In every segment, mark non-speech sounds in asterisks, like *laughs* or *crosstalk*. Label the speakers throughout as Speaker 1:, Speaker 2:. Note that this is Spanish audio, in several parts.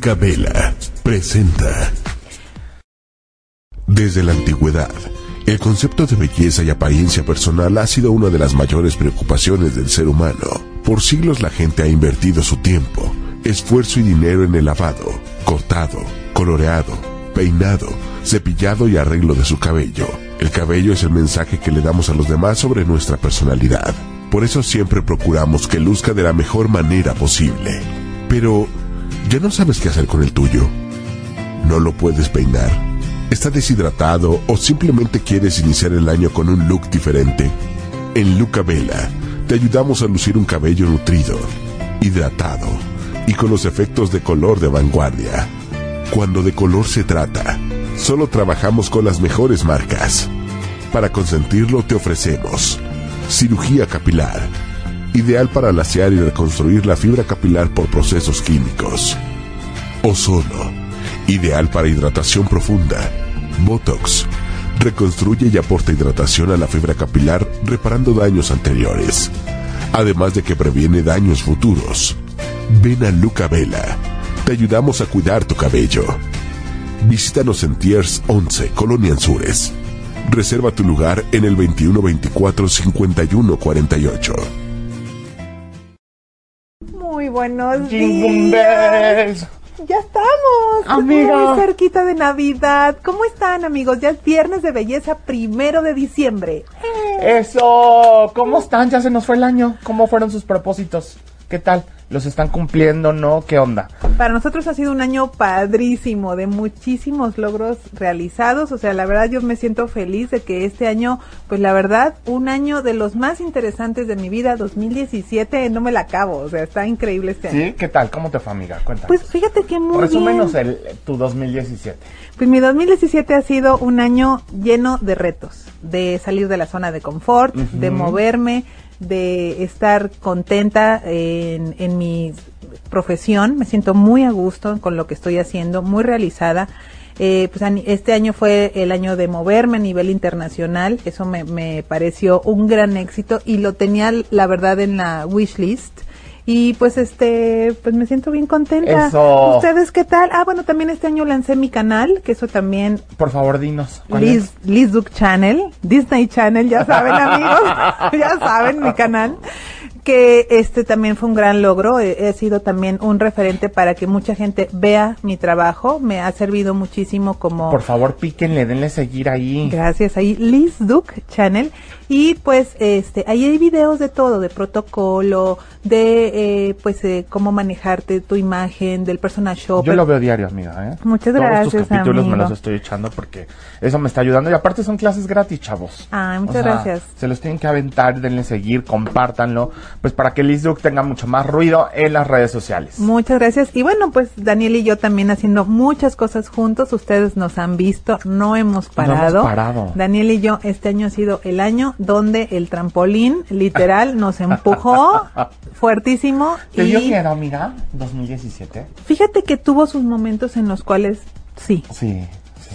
Speaker 1: Luca Vela presenta. Desde la antigüedad, el concepto de belleza y apariencia personal ha sido una de las mayores preocupaciones del ser humano. Por siglos la gente ha invertido su tiempo, esfuerzo y dinero en el lavado, cortado, coloreado, peinado, cepillado y arreglo de su cabello. El cabello es el mensaje que le damos a los demás sobre nuestra personalidad. Por eso siempre procuramos que luzca de la mejor manera posible. Pero, ¿Ya no sabes qué hacer con el tuyo? ¿No lo puedes peinar? ¿Está deshidratado o simplemente quieres iniciar el año con un look diferente? En Luca Vela te ayudamos a lucir un cabello nutrido, hidratado y con los efectos de color de vanguardia. Cuando de color se trata, solo trabajamos con las mejores marcas. Para consentirlo te ofrecemos cirugía capilar ideal para lasear y reconstruir la fibra capilar por procesos químicos. Ozono, ideal para hidratación profunda. Botox, reconstruye y aporta hidratación a la fibra capilar reparando daños anteriores, además de que previene daños futuros. Ven a Luca Vela, te ayudamos a cuidar tu cabello. Visítanos en Tiers 11, Colonia Anzures. Reserva tu lugar en el 2124 5148
Speaker 2: buenos días. Ya estamos.
Speaker 3: Amiga.
Speaker 2: Muy cerquita de Navidad. ¿Cómo están, amigos? Ya es viernes de belleza, primero de diciembre.
Speaker 3: Eso. ¿Cómo están? Ya se nos fue el año. ¿Cómo fueron sus propósitos? ¿Qué tal? ¿Los están cumpliendo? ¿No? ¿Qué onda?
Speaker 2: Para nosotros ha sido un año padrísimo, de muchísimos logros realizados. O sea, la verdad yo me siento feliz de que este año, pues la verdad, un año de los más interesantes de mi vida, 2017, no me la acabo. O sea, está increíble este año.
Speaker 3: ¿Sí? ¿Qué tal? ¿Cómo te fue, amiga? Cuéntame.
Speaker 2: Pues fíjate que muy
Speaker 3: Resúmenos el, tu 2017.
Speaker 2: Pues mi 2017 ha sido un año lleno de retos, de salir de la zona de confort, de moverme, de estar contenta en, mi profesión, me siento muy a gusto con lo que estoy haciendo, muy realizada. Eh, pues este año fue el año de moverme a nivel internacional, eso me, me pareció un gran éxito y lo tenía la verdad en la wish list y pues este, pues me siento bien contenta.
Speaker 3: Eso.
Speaker 2: ¿Ustedes qué tal? Ah, bueno, también este año lancé mi canal, que eso también.
Speaker 3: Por favor, dinos.
Speaker 2: Liz, Liz Duke Channel, Disney Channel, ya saben *laughs* amigos, *laughs* ya saben mi canal que este también fue un gran logro. He, sido también un referente para que mucha gente vea mi trabajo. Me ha servido muchísimo como.
Speaker 3: Por favor, píquenle, denle seguir ahí.
Speaker 2: Gracias, ahí Liz Duke Channel. Y pues este ahí hay videos de todo, de protocolo, de eh, pues eh, cómo manejarte tu imagen, del personal.
Speaker 3: Yo lo veo diario, amiga. ¿eh?
Speaker 2: Muchas gracias.
Speaker 3: Todos tus capítulos me los estoy echando porque eso me está ayudando. Y aparte son clases gratis, chavos.
Speaker 2: Ah, muchas gracias.
Speaker 3: Se los tienen que aventar, denle seguir, compártanlo, pues para que Liz Duke tenga mucho más ruido en las redes sociales.
Speaker 2: Muchas gracias. Y bueno, pues Daniel y yo también haciendo muchas cosas juntos. Ustedes nos han visto, no hemos parado.
Speaker 3: No hemos parado.
Speaker 2: Daniel y yo, este año ha sido el año donde el trampolín literal nos empujó *laughs* fuertísimo.
Speaker 3: ¿Te dio miedo, amiga, 2017?
Speaker 2: Fíjate que tuvo sus momentos en los cuales sí.
Speaker 3: Sí.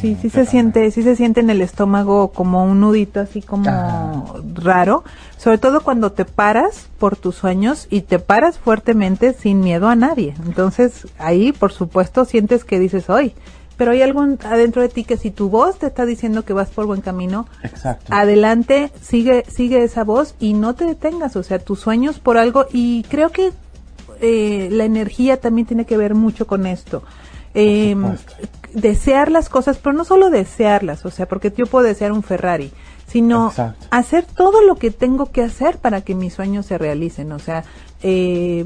Speaker 2: Sí, sí, se siente, sí se siente en el estómago como un nudito así como raro, sobre todo cuando te paras por tus sueños y te paras fuertemente sin miedo a nadie. Entonces, ahí por supuesto sientes que dices, "Hoy, pero hay algo adentro de ti que si tu voz te está diciendo que vas por buen camino, adelante, sigue, sigue esa voz y no te detengas, o sea, tus sueños por algo. Y creo que eh, la energía también tiene que ver mucho con esto. Eh, desear las cosas, pero no solo desearlas, o sea, porque yo puedo desear un Ferrari, sino hacer todo lo que tengo que hacer para que mis sueños se realicen, o sea, eh,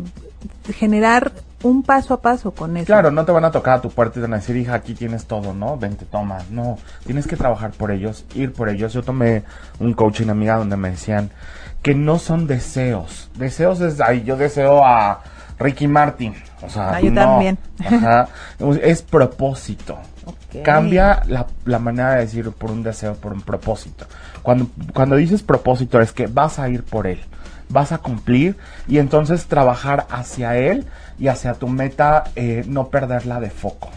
Speaker 2: generar un paso a paso con eso.
Speaker 3: Claro, no te van a tocar a tu puerta y te van a decir, hija, aquí tienes todo, ¿no? Vente, toma. No, tienes que trabajar por ellos, ir por ellos. Yo tomé un coaching amiga donde me decían que no son deseos. Deseos es, ahí yo deseo a Ricky Martin, O sea,
Speaker 2: Ah, yo
Speaker 3: no.
Speaker 2: también.
Speaker 3: Ajá. Es propósito. Cambia la, la manera de decir por un deseo, por un propósito. Cuando, cuando dices propósito es que vas a ir por él, vas a cumplir y entonces trabajar hacia él y hacia tu meta, eh, no perderla de foco.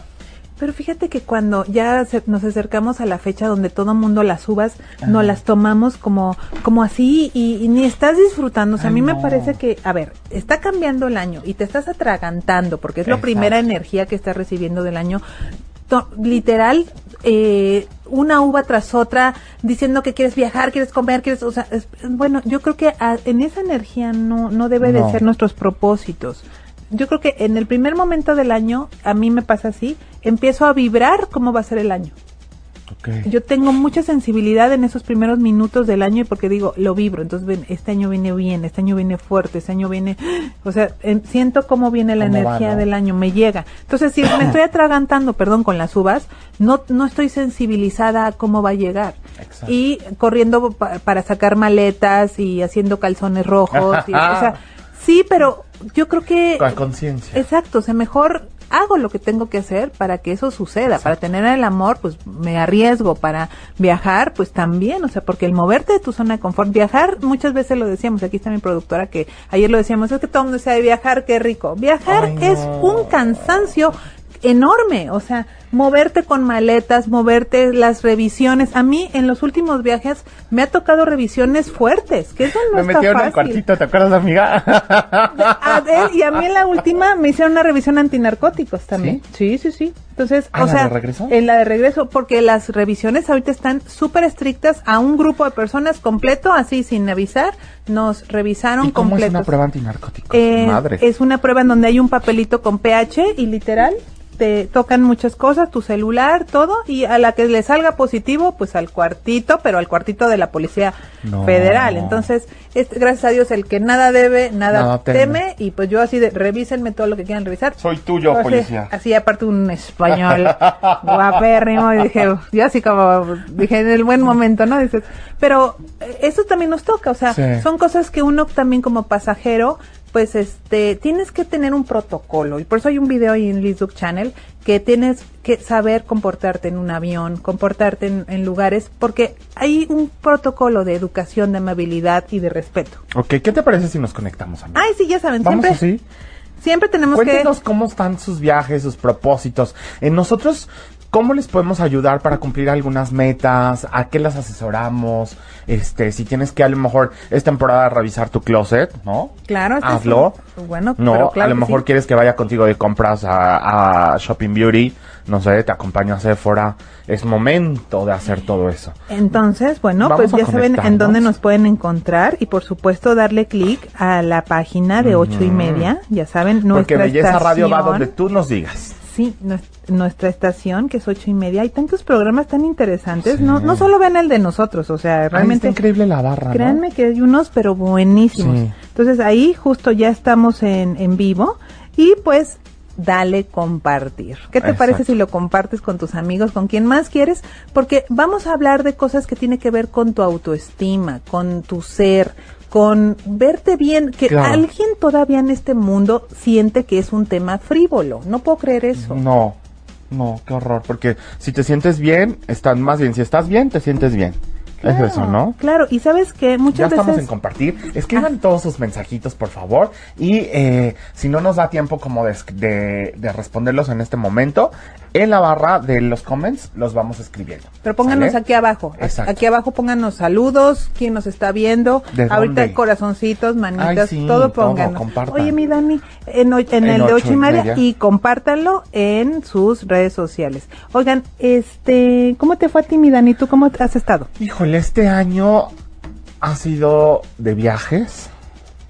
Speaker 2: Pero fíjate que cuando ya se- nos acercamos a la fecha donde todo mundo las uvas, no las tomamos como, como así y, y ni estás disfrutando. O sea, a mí me parece que, a ver, está cambiando el año y te estás atragantando porque es la primera energía que estás recibiendo del año. To- literal, eh, una uva tras otra, diciendo que quieres viajar, quieres comer, quieres, o sea, es- bueno, yo creo que a- en esa energía no, no debe
Speaker 3: No.
Speaker 2: de ser nuestros propósitos. Yo creo que en el primer momento del año, a mí me pasa así, empiezo a vibrar cómo va a ser el año. Yo tengo mucha sensibilidad en esos primeros minutos del año y porque digo, lo vibro. Entonces, ven, este año viene bien, este año viene fuerte, este año viene, *gasps* o sea, siento cómo viene la
Speaker 3: ¿Cómo va,
Speaker 2: energía
Speaker 3: no?
Speaker 2: del año, me llega. Entonces, si me estoy *clears throat* atragantando, perdón, con las uvas, no, no estoy sensibilizada a cómo va a llegar.
Speaker 3: Exacto.
Speaker 2: Y corriendo pa- para sacar maletas y haciendo calzones rojos. y- o sea, *laughs* sí, pero yo creo que...
Speaker 3: Con conciencia.
Speaker 2: Exacto, o sea, mejor hago lo que tengo que hacer para que eso suceda. Para tener el amor, pues me arriesgo. Para viajar, pues también, o sea, porque el moverte de tu zona de confort, viajar, muchas veces lo decíamos, aquí está mi productora que ayer lo decíamos, es que todo el mundo de viajar, qué rico. Viajar
Speaker 3: Ay,
Speaker 2: es un cansancio enorme, o sea, moverte con maletas, moverte las revisiones. A mí en los últimos viajes me ha tocado revisiones fuertes, que eso no
Speaker 3: Me
Speaker 2: está
Speaker 3: metieron
Speaker 2: fácil.
Speaker 3: al cuartito, ¿te acuerdas, amiga? *laughs*
Speaker 2: A ver, y a mí en la última me hicieron una revisión antinarcóticos también. Sí, sí, sí. Entonces,
Speaker 3: ¿Ah,
Speaker 2: o
Speaker 3: la
Speaker 2: sea, en la de regreso, porque las revisiones ahorita están súper estrictas a un grupo de personas completo, así sin avisar, nos revisaron
Speaker 3: ¿Y cómo es
Speaker 2: completos.
Speaker 3: una prueba antinarcóticos?
Speaker 2: Eh,
Speaker 3: Madre.
Speaker 2: Es una prueba en donde hay un papelito con pH y literal te tocan muchas cosas, tu celular, todo, y a la que le salga positivo, pues al cuartito, pero al cuartito de la Policía
Speaker 3: No.
Speaker 2: Federal. Entonces, es, gracias a Dios, el que nada debe, nada,
Speaker 3: Nada teme.
Speaker 2: teme, y pues yo así de, revísenme todo lo que quieran revisar.
Speaker 3: Soy tuyo,
Speaker 2: Así-
Speaker 3: policía.
Speaker 2: Así, aparte un español *laughs* guapérrimo, y dije, yo así como, dije, en el buen momento, ¿no? Dices, pero eh, eso también nos toca, o sea,
Speaker 3: Sí.
Speaker 2: son cosas que uno también como pasajero, pues este, tienes que tener un protocolo, y por eso hay un video ahí en Lizuk Channel, que tienes que saber comportarte en un avión, comportarte en, en lugares, porque hay un protocolo de educación, de amabilidad y de respeto.
Speaker 3: Ok, ¿qué te parece si nos conectamos, amiga?
Speaker 2: Ay, sí, ya saben,
Speaker 3: Vamos
Speaker 2: siempre,
Speaker 3: así.
Speaker 2: siempre tenemos que...
Speaker 3: Cuéntenos cómo están sus viajes, sus propósitos. En nosotros, ¿cómo les podemos ayudar para cumplir algunas metas? ¿A qué las asesoramos? Este, si tienes que a lo mejor es temporada de revisar tu closet, ¿no?
Speaker 2: Claro, este es
Speaker 3: Hazlo.
Speaker 2: un- bueno,
Speaker 3: no,
Speaker 2: pero claro
Speaker 3: a lo mejor
Speaker 2: sí.
Speaker 3: quieres que vaya contigo de compras a, a Shopping Beauty, no sé, te acompaño a Sephora. Es momento de hacer todo eso.
Speaker 2: Entonces, bueno,
Speaker 3: Vamos
Speaker 2: pues ya saben en dónde nos pueden encontrar y por supuesto darle clic a la página de ocho y media, ya saben,
Speaker 3: Porque
Speaker 2: nuestra
Speaker 3: Belleza Radio va donde tú nos digas.
Speaker 2: Sí, nues- nuestra estación que es ocho y media. Hay tantos programas tan interesantes.
Speaker 3: Sí.
Speaker 2: No, no solo ven el de nosotros, o sea,
Speaker 3: Ay,
Speaker 2: realmente
Speaker 3: está increíble la barra, ¿no?
Speaker 2: Créanme que hay unos, pero buenísimos.
Speaker 3: Sí.
Speaker 2: Entonces ahí justo ya estamos en, en vivo y pues dale compartir. ¿Qué te
Speaker 3: Exacto.
Speaker 2: parece si lo compartes con tus amigos, con quien más quieres? Porque vamos a hablar de cosas que tienen que ver con tu autoestima, con tu ser, con verte bien, que
Speaker 3: Claro.
Speaker 2: alguien todavía en este mundo siente que es un tema frívolo. No puedo creer eso.
Speaker 3: No, no, qué horror. Porque si te sientes bien, estás más bien. Si estás bien, te sientes bien. Es eso, ¿no?
Speaker 2: Claro, y sabes que
Speaker 3: Ya
Speaker 2: muchas
Speaker 3: estamos
Speaker 2: veces...
Speaker 3: en compartir. Escriban todos sus mensajitos, por favor. Y eh, si no nos da tiempo como de, de- de responderlos en este momento, en la barra de los comments los vamos escribiendo.
Speaker 2: Pero pónganos
Speaker 3: ¿Sale?
Speaker 2: aquí abajo.
Speaker 3: Exacto.
Speaker 2: Aquí abajo pónganos saludos, quién nos está viendo.
Speaker 3: ¿De
Speaker 2: Ahorita
Speaker 3: dónde?
Speaker 2: corazoncitos, manitas,
Speaker 3: Ay, sí,
Speaker 2: todo pónganos. Oye, mi Dani, en, en
Speaker 3: En
Speaker 2: el de
Speaker 3: ocho
Speaker 2: y media,
Speaker 3: media.
Speaker 2: y compártanlo en sus redes sociales. Oigan, este, ¿cómo te fue a ti, mi Dani? ¿Tú cómo has estado?
Speaker 3: Híjole, este año ha sido de viajes.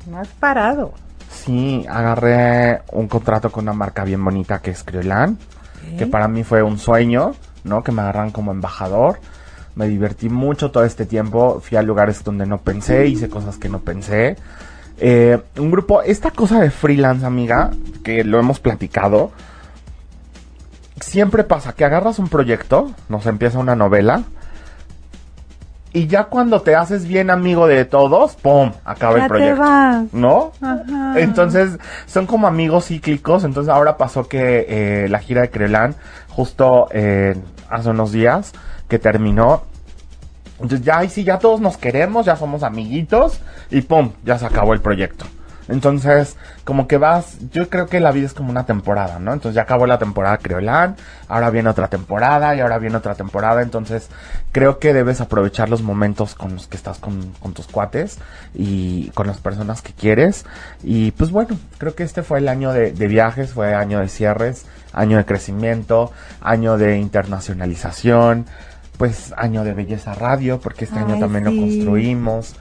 Speaker 2: No has parado.
Speaker 3: Sí, agarré un contrato con una marca bien bonita que es Que para mí fue un sueño, ¿no? Que me agarran como embajador. Me divertí mucho todo este tiempo, fui a lugares donde no pensé, hice cosas que no pensé. Eh, un grupo, esta cosa de freelance, amiga, que lo hemos platicado, siempre pasa que agarras un proyecto, nos empieza una novela, y ya cuando te haces bien amigo de todos, ¡pum! acaba
Speaker 2: Ya
Speaker 3: el
Speaker 2: te
Speaker 3: proyecto.
Speaker 2: vas.
Speaker 3: ¿No?
Speaker 2: Ajá.
Speaker 3: Entonces, son como amigos cíclicos. Entonces, ahora pasó que eh, la gira de Creolán, justo eh, hace unos días que terminó. Entonces, ya ahí sí, ya todos nos queremos, ya somos amiguitos. Y ¡pum! Ya se acabó el proyecto. Entonces, como que vas, yo creo que la vida es como una temporada, ¿no? Entonces ya acabó la temporada Creolán, ahora viene otra temporada y ahora viene otra temporada, entonces creo que debes aprovechar los momentos con los que estás con, con tus cuates y con las personas que quieres. Y pues bueno, creo que este fue el año de, de viajes, fue año de cierres, año de crecimiento, año de internacionalización, pues año de belleza radio, porque este año también lo construimos,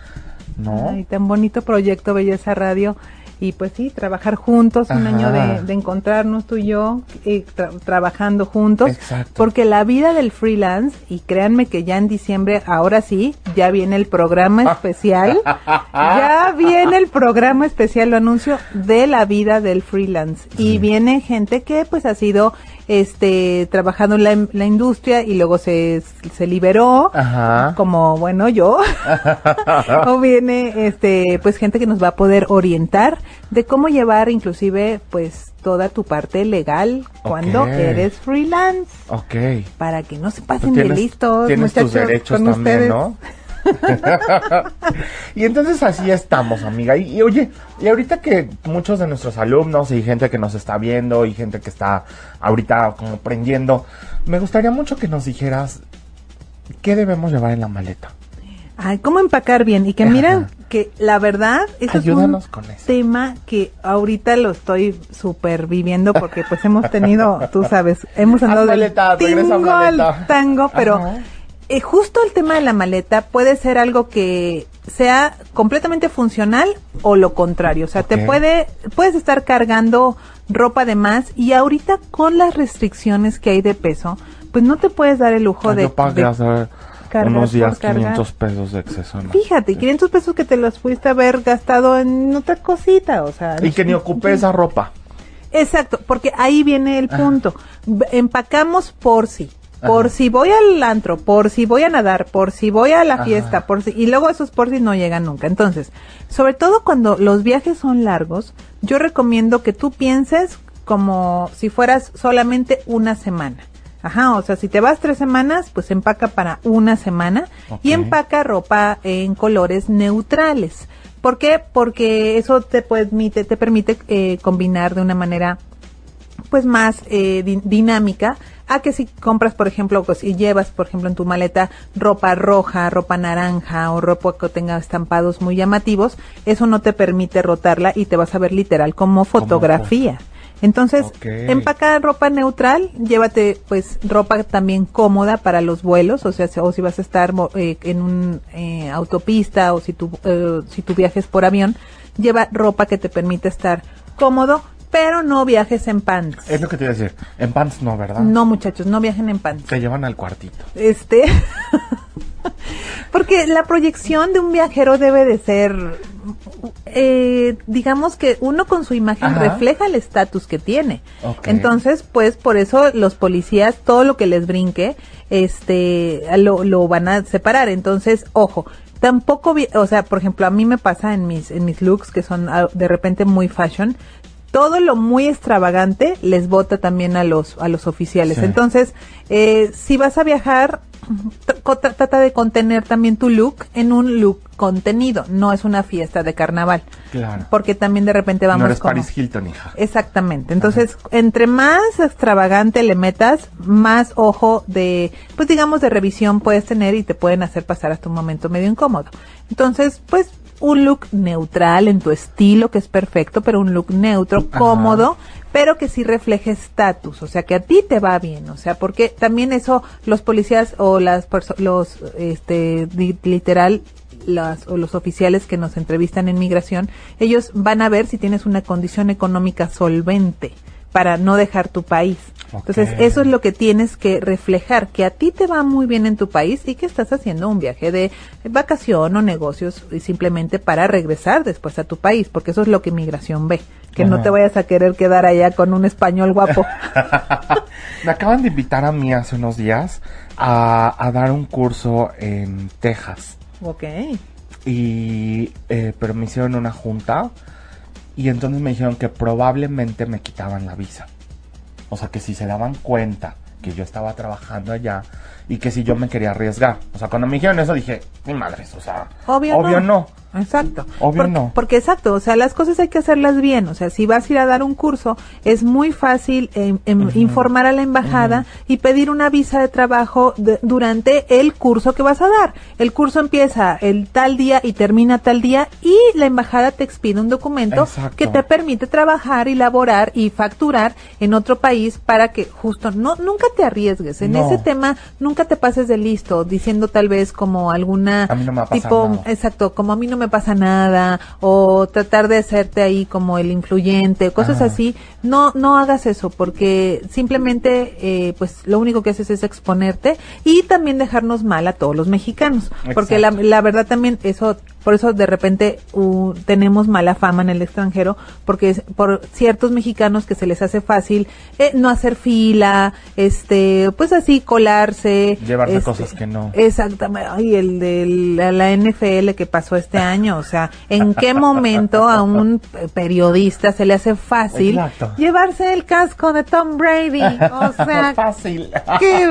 Speaker 3: ¿no?
Speaker 2: Ay, tan bonito proyecto Belleza Radio. Y pues sí, trabajar juntos, un año de, de encontrarnos tú y yo, tra- trabajando juntos.
Speaker 3: Exacto.
Speaker 2: Porque la vida del freelance, y créanme que ya en diciembre, ahora sí, ya viene el programa especial. *laughs* ya viene el programa especial, lo anuncio, de la vida del freelance. Y viene gente que pues ha sido este trabajando en la, la industria y luego se, se liberó
Speaker 3: Ajá.
Speaker 2: como bueno yo *laughs* o viene este pues gente que nos va a poder orientar de cómo llevar inclusive pues toda tu parte legal cuando eres freelance
Speaker 3: Ok.
Speaker 2: para que no se
Speaker 3: Tú
Speaker 2: pasen de listos
Speaker 3: tienes tus
Speaker 2: muchachos
Speaker 3: derechos
Speaker 2: con
Speaker 3: también,
Speaker 2: ustedes.
Speaker 3: ¿no? *laughs* *laughs* y entonces así estamos, amiga. Y, y oye, y ahorita que muchos de nuestros alumnos y gente que nos está viendo y gente que está ahorita como aprendiendo, me gustaría mucho que nos dijeras qué debemos llevar en la maleta.
Speaker 2: Ay, cómo empacar bien y que miren que la verdad eso
Speaker 3: Ayúdanos
Speaker 2: es
Speaker 3: con
Speaker 2: un
Speaker 3: eso.
Speaker 2: tema que ahorita lo estoy super viviendo porque pues hemos tenido, tú sabes, hemos andado del
Speaker 3: maleta, regresa
Speaker 2: tingo al tango, pero
Speaker 3: Ajá.
Speaker 2: Eh, justo el tema de la maleta puede ser algo que sea completamente funcional o lo contrario, o sea, te puede puedes estar cargando ropa de más y ahorita con las restricciones que hay de peso, pues no te puedes dar el lujo de,
Speaker 3: Yo pagué
Speaker 2: de
Speaker 3: hace unos días
Speaker 2: por cargar.
Speaker 3: 500 pesos de exceso. ¿no?
Speaker 2: Fíjate, 500 pesos que te los fuiste a haber gastado en otra cosita, o sea.
Speaker 3: Y que ni ocupé esa ropa.
Speaker 2: Exacto, porque ahí viene el punto. Empacamos por si. Por
Speaker 3: Ajá.
Speaker 2: si voy al antro, por si voy a nadar, por si voy a la
Speaker 3: Ajá.
Speaker 2: fiesta, por si, y luego esos por si no llegan nunca. Entonces, sobre todo cuando los viajes son largos, yo recomiendo que tú pienses como si fueras solamente una semana. Ajá, o sea, si te vas tres semanas, pues empaca para una semana y empaca ropa en colores neutrales. ¿Por qué? Porque eso te permite, te permite eh, combinar de una manera pues más eh, di- dinámica a que si compras por ejemplo pues y llevas por ejemplo en tu maleta ropa roja ropa naranja o ropa que tenga estampados muy llamativos eso no te permite rotarla y te vas a ver literal como fotografía. Entonces empaca ropa neutral llévate pues ropa también cómoda para los vuelos o sea si- o si vas a estar eh, en un eh, autopista o si tu eh, si tu viaje es por avión lleva ropa que te permite estar cómodo pero no viajes en pants.
Speaker 3: Es lo que te iba a decir. En pants no, ¿verdad?
Speaker 2: No, muchachos, no viajen en pants.
Speaker 3: Te llevan al cuartito.
Speaker 2: Este. *laughs* Porque la proyección de un viajero debe de ser. eh, digamos que uno con su imagen
Speaker 3: Ajá.
Speaker 2: refleja el estatus que tiene. Entonces, pues por eso los policías, todo lo que les brinque, este, lo, lo van a separar. Entonces, ojo, tampoco, o sea, por ejemplo, a mí me pasa en mis, en mis looks que son ah, de repente muy fashion, todo lo muy extravagante les bota también a los, a los oficiales.
Speaker 3: Sí.
Speaker 2: Entonces, eh, si vas a viajar, tra- trata de contener también tu look en un look contenido, no es una fiesta de carnaval.
Speaker 3: Claro.
Speaker 2: Porque también de repente vamos
Speaker 3: no eres
Speaker 2: como-
Speaker 3: Paris Hilton, hija.
Speaker 2: Exactamente. Entonces, entre más extravagante le metas, más ojo de, pues digamos, de revisión puedes tener y te pueden hacer pasar hasta un momento medio incómodo. Entonces, pues un look neutral en tu estilo, que es perfecto, pero un look neutro,
Speaker 3: Ajá.
Speaker 2: cómodo, pero que sí refleje estatus, o sea, que a ti te va bien, o sea, porque también eso los policías o las los este literal las o los oficiales que nos entrevistan en migración, ellos van a ver si tienes una condición económica solvente para no dejar tu país. Entonces, eso es lo que tienes que reflejar, que a ti te va muy bien en tu país y que estás haciendo un viaje de vacación o negocios y simplemente para regresar después a tu país, porque eso es lo que migración ve. que no te vayas a querer quedar allá con un español guapo. *laughs*
Speaker 3: Me acaban de invitar a mí hace unos días a, a dar un curso en Texas.
Speaker 2: ok.
Speaker 3: Y, eh, pero me hicieron una junta y entonces me dijeron que probablemente me quitaban la visa. O sea, que si se daban cuenta que yo estaba trabajando allá y que si yo me quería arriesgar. O sea, cuando me dijeron eso dije, mi madre, o sea,
Speaker 2: Obvio,
Speaker 3: no.
Speaker 2: Exacto.
Speaker 3: Obvio
Speaker 2: porque,
Speaker 3: no.
Speaker 2: Porque exacto, o sea, las cosas hay que hacerlas bien. O sea, si vas a ir a dar un curso, es muy fácil em, em, informar a la embajada y pedir una visa de trabajo de- durante el curso que vas a dar. El curso empieza el tal día y termina tal día y la embajada te expide un documento
Speaker 3: Exacto.
Speaker 2: que te permite trabajar y laborar y facturar en otro país para que justo no nunca te arriesgues en
Speaker 3: No.
Speaker 2: ese tema, nunca te pases de listo diciendo tal vez como alguna
Speaker 3: A mí no me
Speaker 2: tipo
Speaker 3: nada.
Speaker 2: exacto, como a mí no me pasa nada o tratar de hacerte ahí como el influyente, cosas
Speaker 3: Ajá.
Speaker 2: así, no no hagas eso porque simplemente eh, pues lo único que haces es exponerte y también dejarnos mal a todos los mexicanos, porque la, la verdad también eso por eso de repente uh, tenemos mala fama en el extranjero porque es por ciertos mexicanos que se les hace fácil eh, no hacer fila, este, pues así colarse,
Speaker 3: Llevarse
Speaker 2: este,
Speaker 3: cosas que no.
Speaker 2: Exactamente. Ay, el de la, la NFL que pasó este año. O sea, ¿en qué momento a un periodista se le hace fácil
Speaker 3: Exacto.
Speaker 2: llevarse el casco de Tom Brady? O *laughs* sea,
Speaker 3: fácil.
Speaker 2: qué,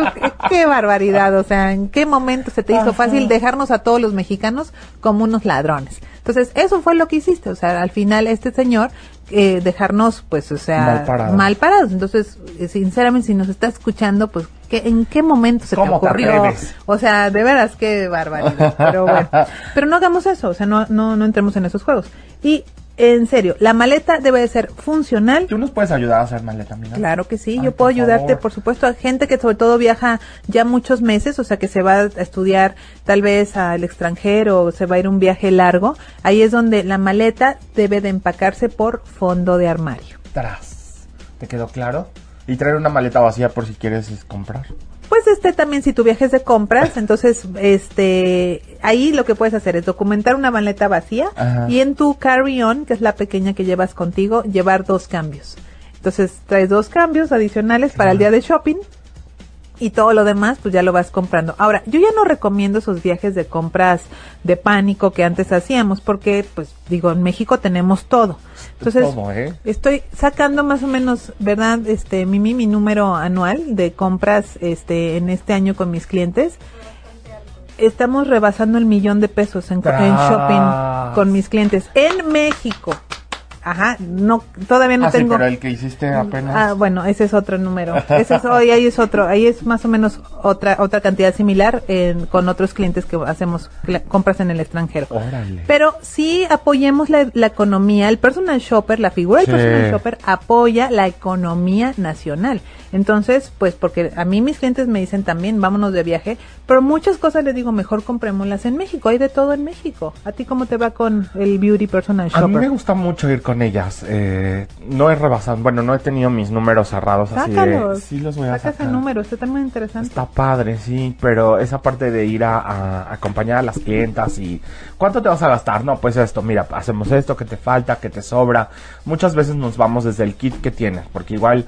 Speaker 2: qué barbaridad. O sea, ¿en qué momento se te hizo
Speaker 3: Ajá.
Speaker 2: fácil dejarnos a todos los mexicanos como unos ladrones? Entonces, eso fue lo que hiciste. O sea, al final este señor eh, dejarnos, pues, o sea,
Speaker 3: Mal parados.
Speaker 2: mal parados. Entonces, eh, sinceramente, si nos está escuchando, pues, ¿qué, ¿en qué momento se te
Speaker 3: ¿Cómo te
Speaker 2: ocurrió? o sea, de veras, qué barbaridad. Pero bueno, *laughs* pero no hagamos eso, o sea, no, no, no entremos en esos juegos. Y, en serio, la maleta debe de ser funcional.
Speaker 3: ¿Tú nos puedes ayudar a hacer maleta, amiga?
Speaker 2: Claro que sí,
Speaker 3: Ay,
Speaker 2: yo
Speaker 3: por
Speaker 2: puedo ayudarte,
Speaker 3: favor.
Speaker 2: por supuesto, a gente que sobre todo viaja ya muchos meses, o sea, que se va a estudiar tal vez al extranjero o se va a ir un viaje largo. Ahí es donde la maleta debe de empacarse por fondo de armario.
Speaker 3: Tras. ¿Te quedó claro? Y traer una maleta vacía por si quieres es, comprar.
Speaker 2: Pues este también si tu viaje es de compras, entonces este ahí lo que puedes hacer es documentar una maleta vacía
Speaker 3: Ajá.
Speaker 2: y en tu carry-on, que es la pequeña que llevas contigo, llevar dos cambios. Entonces traes dos cambios adicionales para el día de shopping y todo lo demás pues ya lo vas comprando. Ahora, yo ya no recomiendo esos viajes de compras de pánico que antes hacíamos porque pues digo, en México tenemos todo. Entonces,
Speaker 3: Todo, ¿eh?
Speaker 2: Estoy sacando más o menos, ¿verdad? Este, mi, mi, mi número anual de compras, este, en este año con mis clientes. Estamos rebasando el millón de pesos en, shopping con mis clientes en México. Ajá, no, todavía no
Speaker 3: ah, sí,
Speaker 2: tengo.
Speaker 3: pero el que hiciste apenas.
Speaker 2: Ah, bueno, ese es otro número. Ese es, hoy ahí es otro, ahí es más o menos otra otra cantidad similar en- con otros clientes que hacemos compras en el extranjero.
Speaker 3: Órale.
Speaker 2: Pero sí apoyemos la, la economía, el personal shopper, la figura
Speaker 3: Sí.
Speaker 2: del personal shopper apoya la economía nacional. Entonces, pues porque a mí mis clientes me dicen también, vámonos de viaje, pero muchas cosas les digo, mejor comprémoslas en México, hay de todo en México. ¿A ti cómo te va con el beauty personal
Speaker 3: A mí me
Speaker 2: shopper?
Speaker 3: gusta mucho ir con ellas. Eh, no he rebasado, bueno, no he tenido mis números cerrados así de.
Speaker 2: Sácalos.
Speaker 3: Sí, los voy a
Speaker 2: Saca
Speaker 3: sacar.
Speaker 2: ese número, está también interesante.
Speaker 3: Está padre, sí, pero esa parte de ir a, a acompañar a las clientas y ¿cuánto te vas a gastar? No, pues esto, mira, hacemos esto, que te falta, que te sobra. Muchas veces nos vamos desde el kit que tienes, porque igual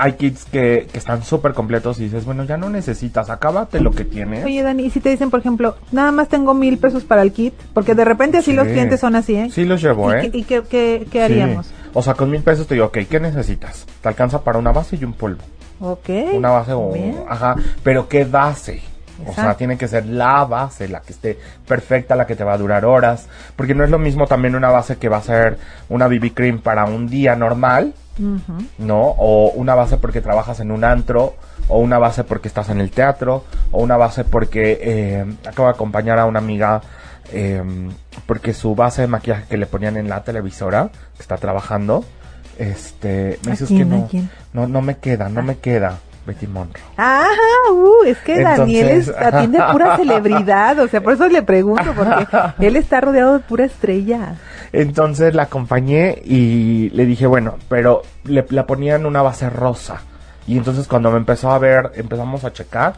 Speaker 3: hay kits que, que están súper completos y dices, bueno, ya no necesitas, acábate lo que tienes.
Speaker 2: Oye, Dani, y si te dicen, por ejemplo, nada más tengo mil pesos para el kit, porque de repente así
Speaker 3: Sí.
Speaker 2: los clientes son así, ¿eh?
Speaker 3: Sí los llevo,
Speaker 2: ¿Y,
Speaker 3: ¿eh?
Speaker 2: qué- ¿Y qué, qué- qué
Speaker 3: Sí.
Speaker 2: haríamos?
Speaker 3: O sea, con mil pesos te digo, ok, ¿qué necesitas? Te alcanza para una base y un polvo.
Speaker 2: Ok.
Speaker 3: Una base o...
Speaker 2: Bien.
Speaker 3: Ajá, pero ¿qué base? O sea, tiene que ser la base, la que esté perfecta, la que te va a durar horas. Porque no es lo mismo también una base que va a ser una BB cream para un día normal, ¿no? O una base porque trabajas en un antro, o una base porque estás en el teatro, o una base porque eh, acabo de acompañar a una amiga eh, porque su base de maquillaje que le ponían en la televisora, que está trabajando, este, me
Speaker 2: ¿A
Speaker 3: dices
Speaker 2: quién,
Speaker 3: que no, no, no me queda, no me queda, Betty Monroe.
Speaker 2: Ajá, uh, es que Daniel es, *laughs* atiende a pura celebridad, o sea, por eso le pregunto, porque *laughs* él está rodeado de pura estrella.
Speaker 3: Entonces la acompañé y le dije, bueno, pero le, la ponían una base rosa. Y entonces cuando me empezó a ver, empezamos a checar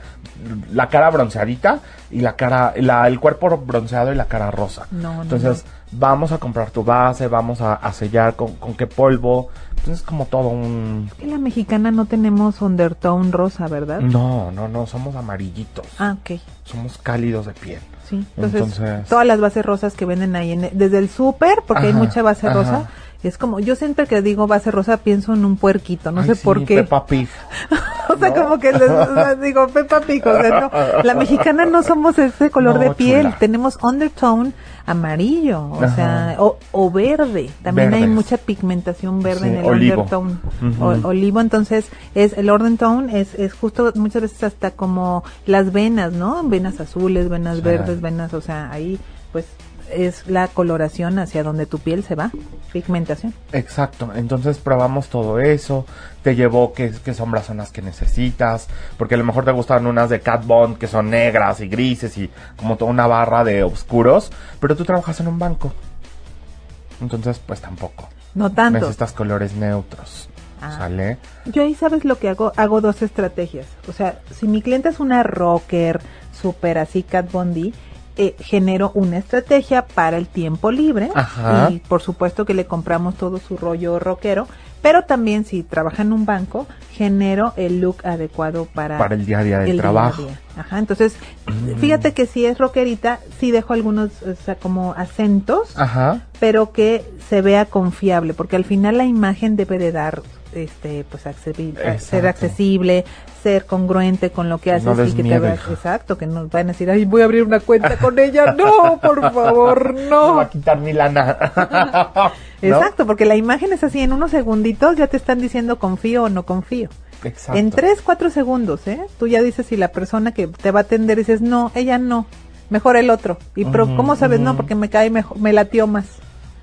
Speaker 3: la cara bronceadita y la cara, la, el cuerpo bronceado y la cara rosa.
Speaker 2: No, no,
Speaker 3: entonces vamos a comprar tu base, vamos a, a sellar con, con qué polvo. Entonces es como todo un...
Speaker 2: En la mexicana no tenemos undertone rosa, ¿verdad?
Speaker 3: No, no, no, somos amarillitos.
Speaker 2: Ah, ok.
Speaker 3: Somos cálidos de piel.
Speaker 2: Sí, entonces,
Speaker 3: Entonces-
Speaker 2: todas las bases rosas que venden ahí, en- desde el súper, porque hay mucha base
Speaker 3: ajá.
Speaker 2: rosa, es como, yo siempre que digo base rosa pienso en un puerquito, no
Speaker 3: Ay,
Speaker 2: sé
Speaker 3: sí,
Speaker 2: por qué.
Speaker 3: Peppa Pig. *laughs*
Speaker 2: o sea,
Speaker 3: ¿no?
Speaker 2: como que les, digo, Peppa Pig, o sea, no, la mexicana no somos ese color *laughs*
Speaker 3: No,
Speaker 2: de piel,
Speaker 3: chula.
Speaker 2: tenemos undertone amarillo, o
Speaker 3: Ajá.
Speaker 2: sea, o, o verde, también hay mucha pigmentación verde
Speaker 3: Sí,
Speaker 2: en el
Speaker 3: olivo.
Speaker 2: undertone. O- olivo, entonces es el undertone es, es justo muchas veces hasta como las venas, ¿no? Venas azules, venas
Speaker 3: Sí.
Speaker 2: verdes, venas, o sea, ahí pues es la coloración hacia donde tu piel se va, pigmentación.
Speaker 3: Exacto, entonces probamos todo eso, te llevó qué, qué sombras son las que necesitas, porque a lo mejor te gustan unas de Cat Bond que son negras y grises y como toda una barra de oscuros, pero tú trabajas en un banco. Entonces, pues tampoco.
Speaker 2: No tanto.
Speaker 3: Necesitas colores neutros.
Speaker 2: Ah.
Speaker 3: ¿Sale?
Speaker 2: Yo ahí sabes lo que hago, hago dos estrategias. O sea, si mi cliente es una rocker, super así Cat Bondi, eh, genero una estrategia para el tiempo libre
Speaker 3: Ajá.
Speaker 2: y por supuesto que le compramos todo su rollo rockero, pero también si trabaja en un banco, genero el look adecuado para,
Speaker 3: Para el día a día del
Speaker 2: el
Speaker 3: trabajo.
Speaker 2: día. Ajá, entonces,
Speaker 3: Mm.
Speaker 2: fíjate que si es rockerita, sí dejo algunos, o sea, como acentos,
Speaker 3: Ajá.
Speaker 2: pero que se vea confiable, porque al final la imagen debe de dar, este, pues, accesi- ser accesible, ser congruente con lo que haces
Speaker 3: no
Speaker 2: y que te
Speaker 3: hija.
Speaker 2: exacto, que no van a decir, ay, voy a abrir una cuenta con *laughs* ella, no, por favor,
Speaker 3: Me va
Speaker 2: no.
Speaker 3: a quitar mi lana. *laughs* ¿No?
Speaker 2: Exacto, porque la imagen es así, en unos segunditos ya te están diciendo confío o no confío.
Speaker 3: Exacto.
Speaker 2: En tres, cuatro segundos, ¿eh? Tú ya dices si la persona que te va a atender dices, no, ella no, mejor el otro. Y pero, ¿cómo sabes? No, porque me cae mejor, me latió más.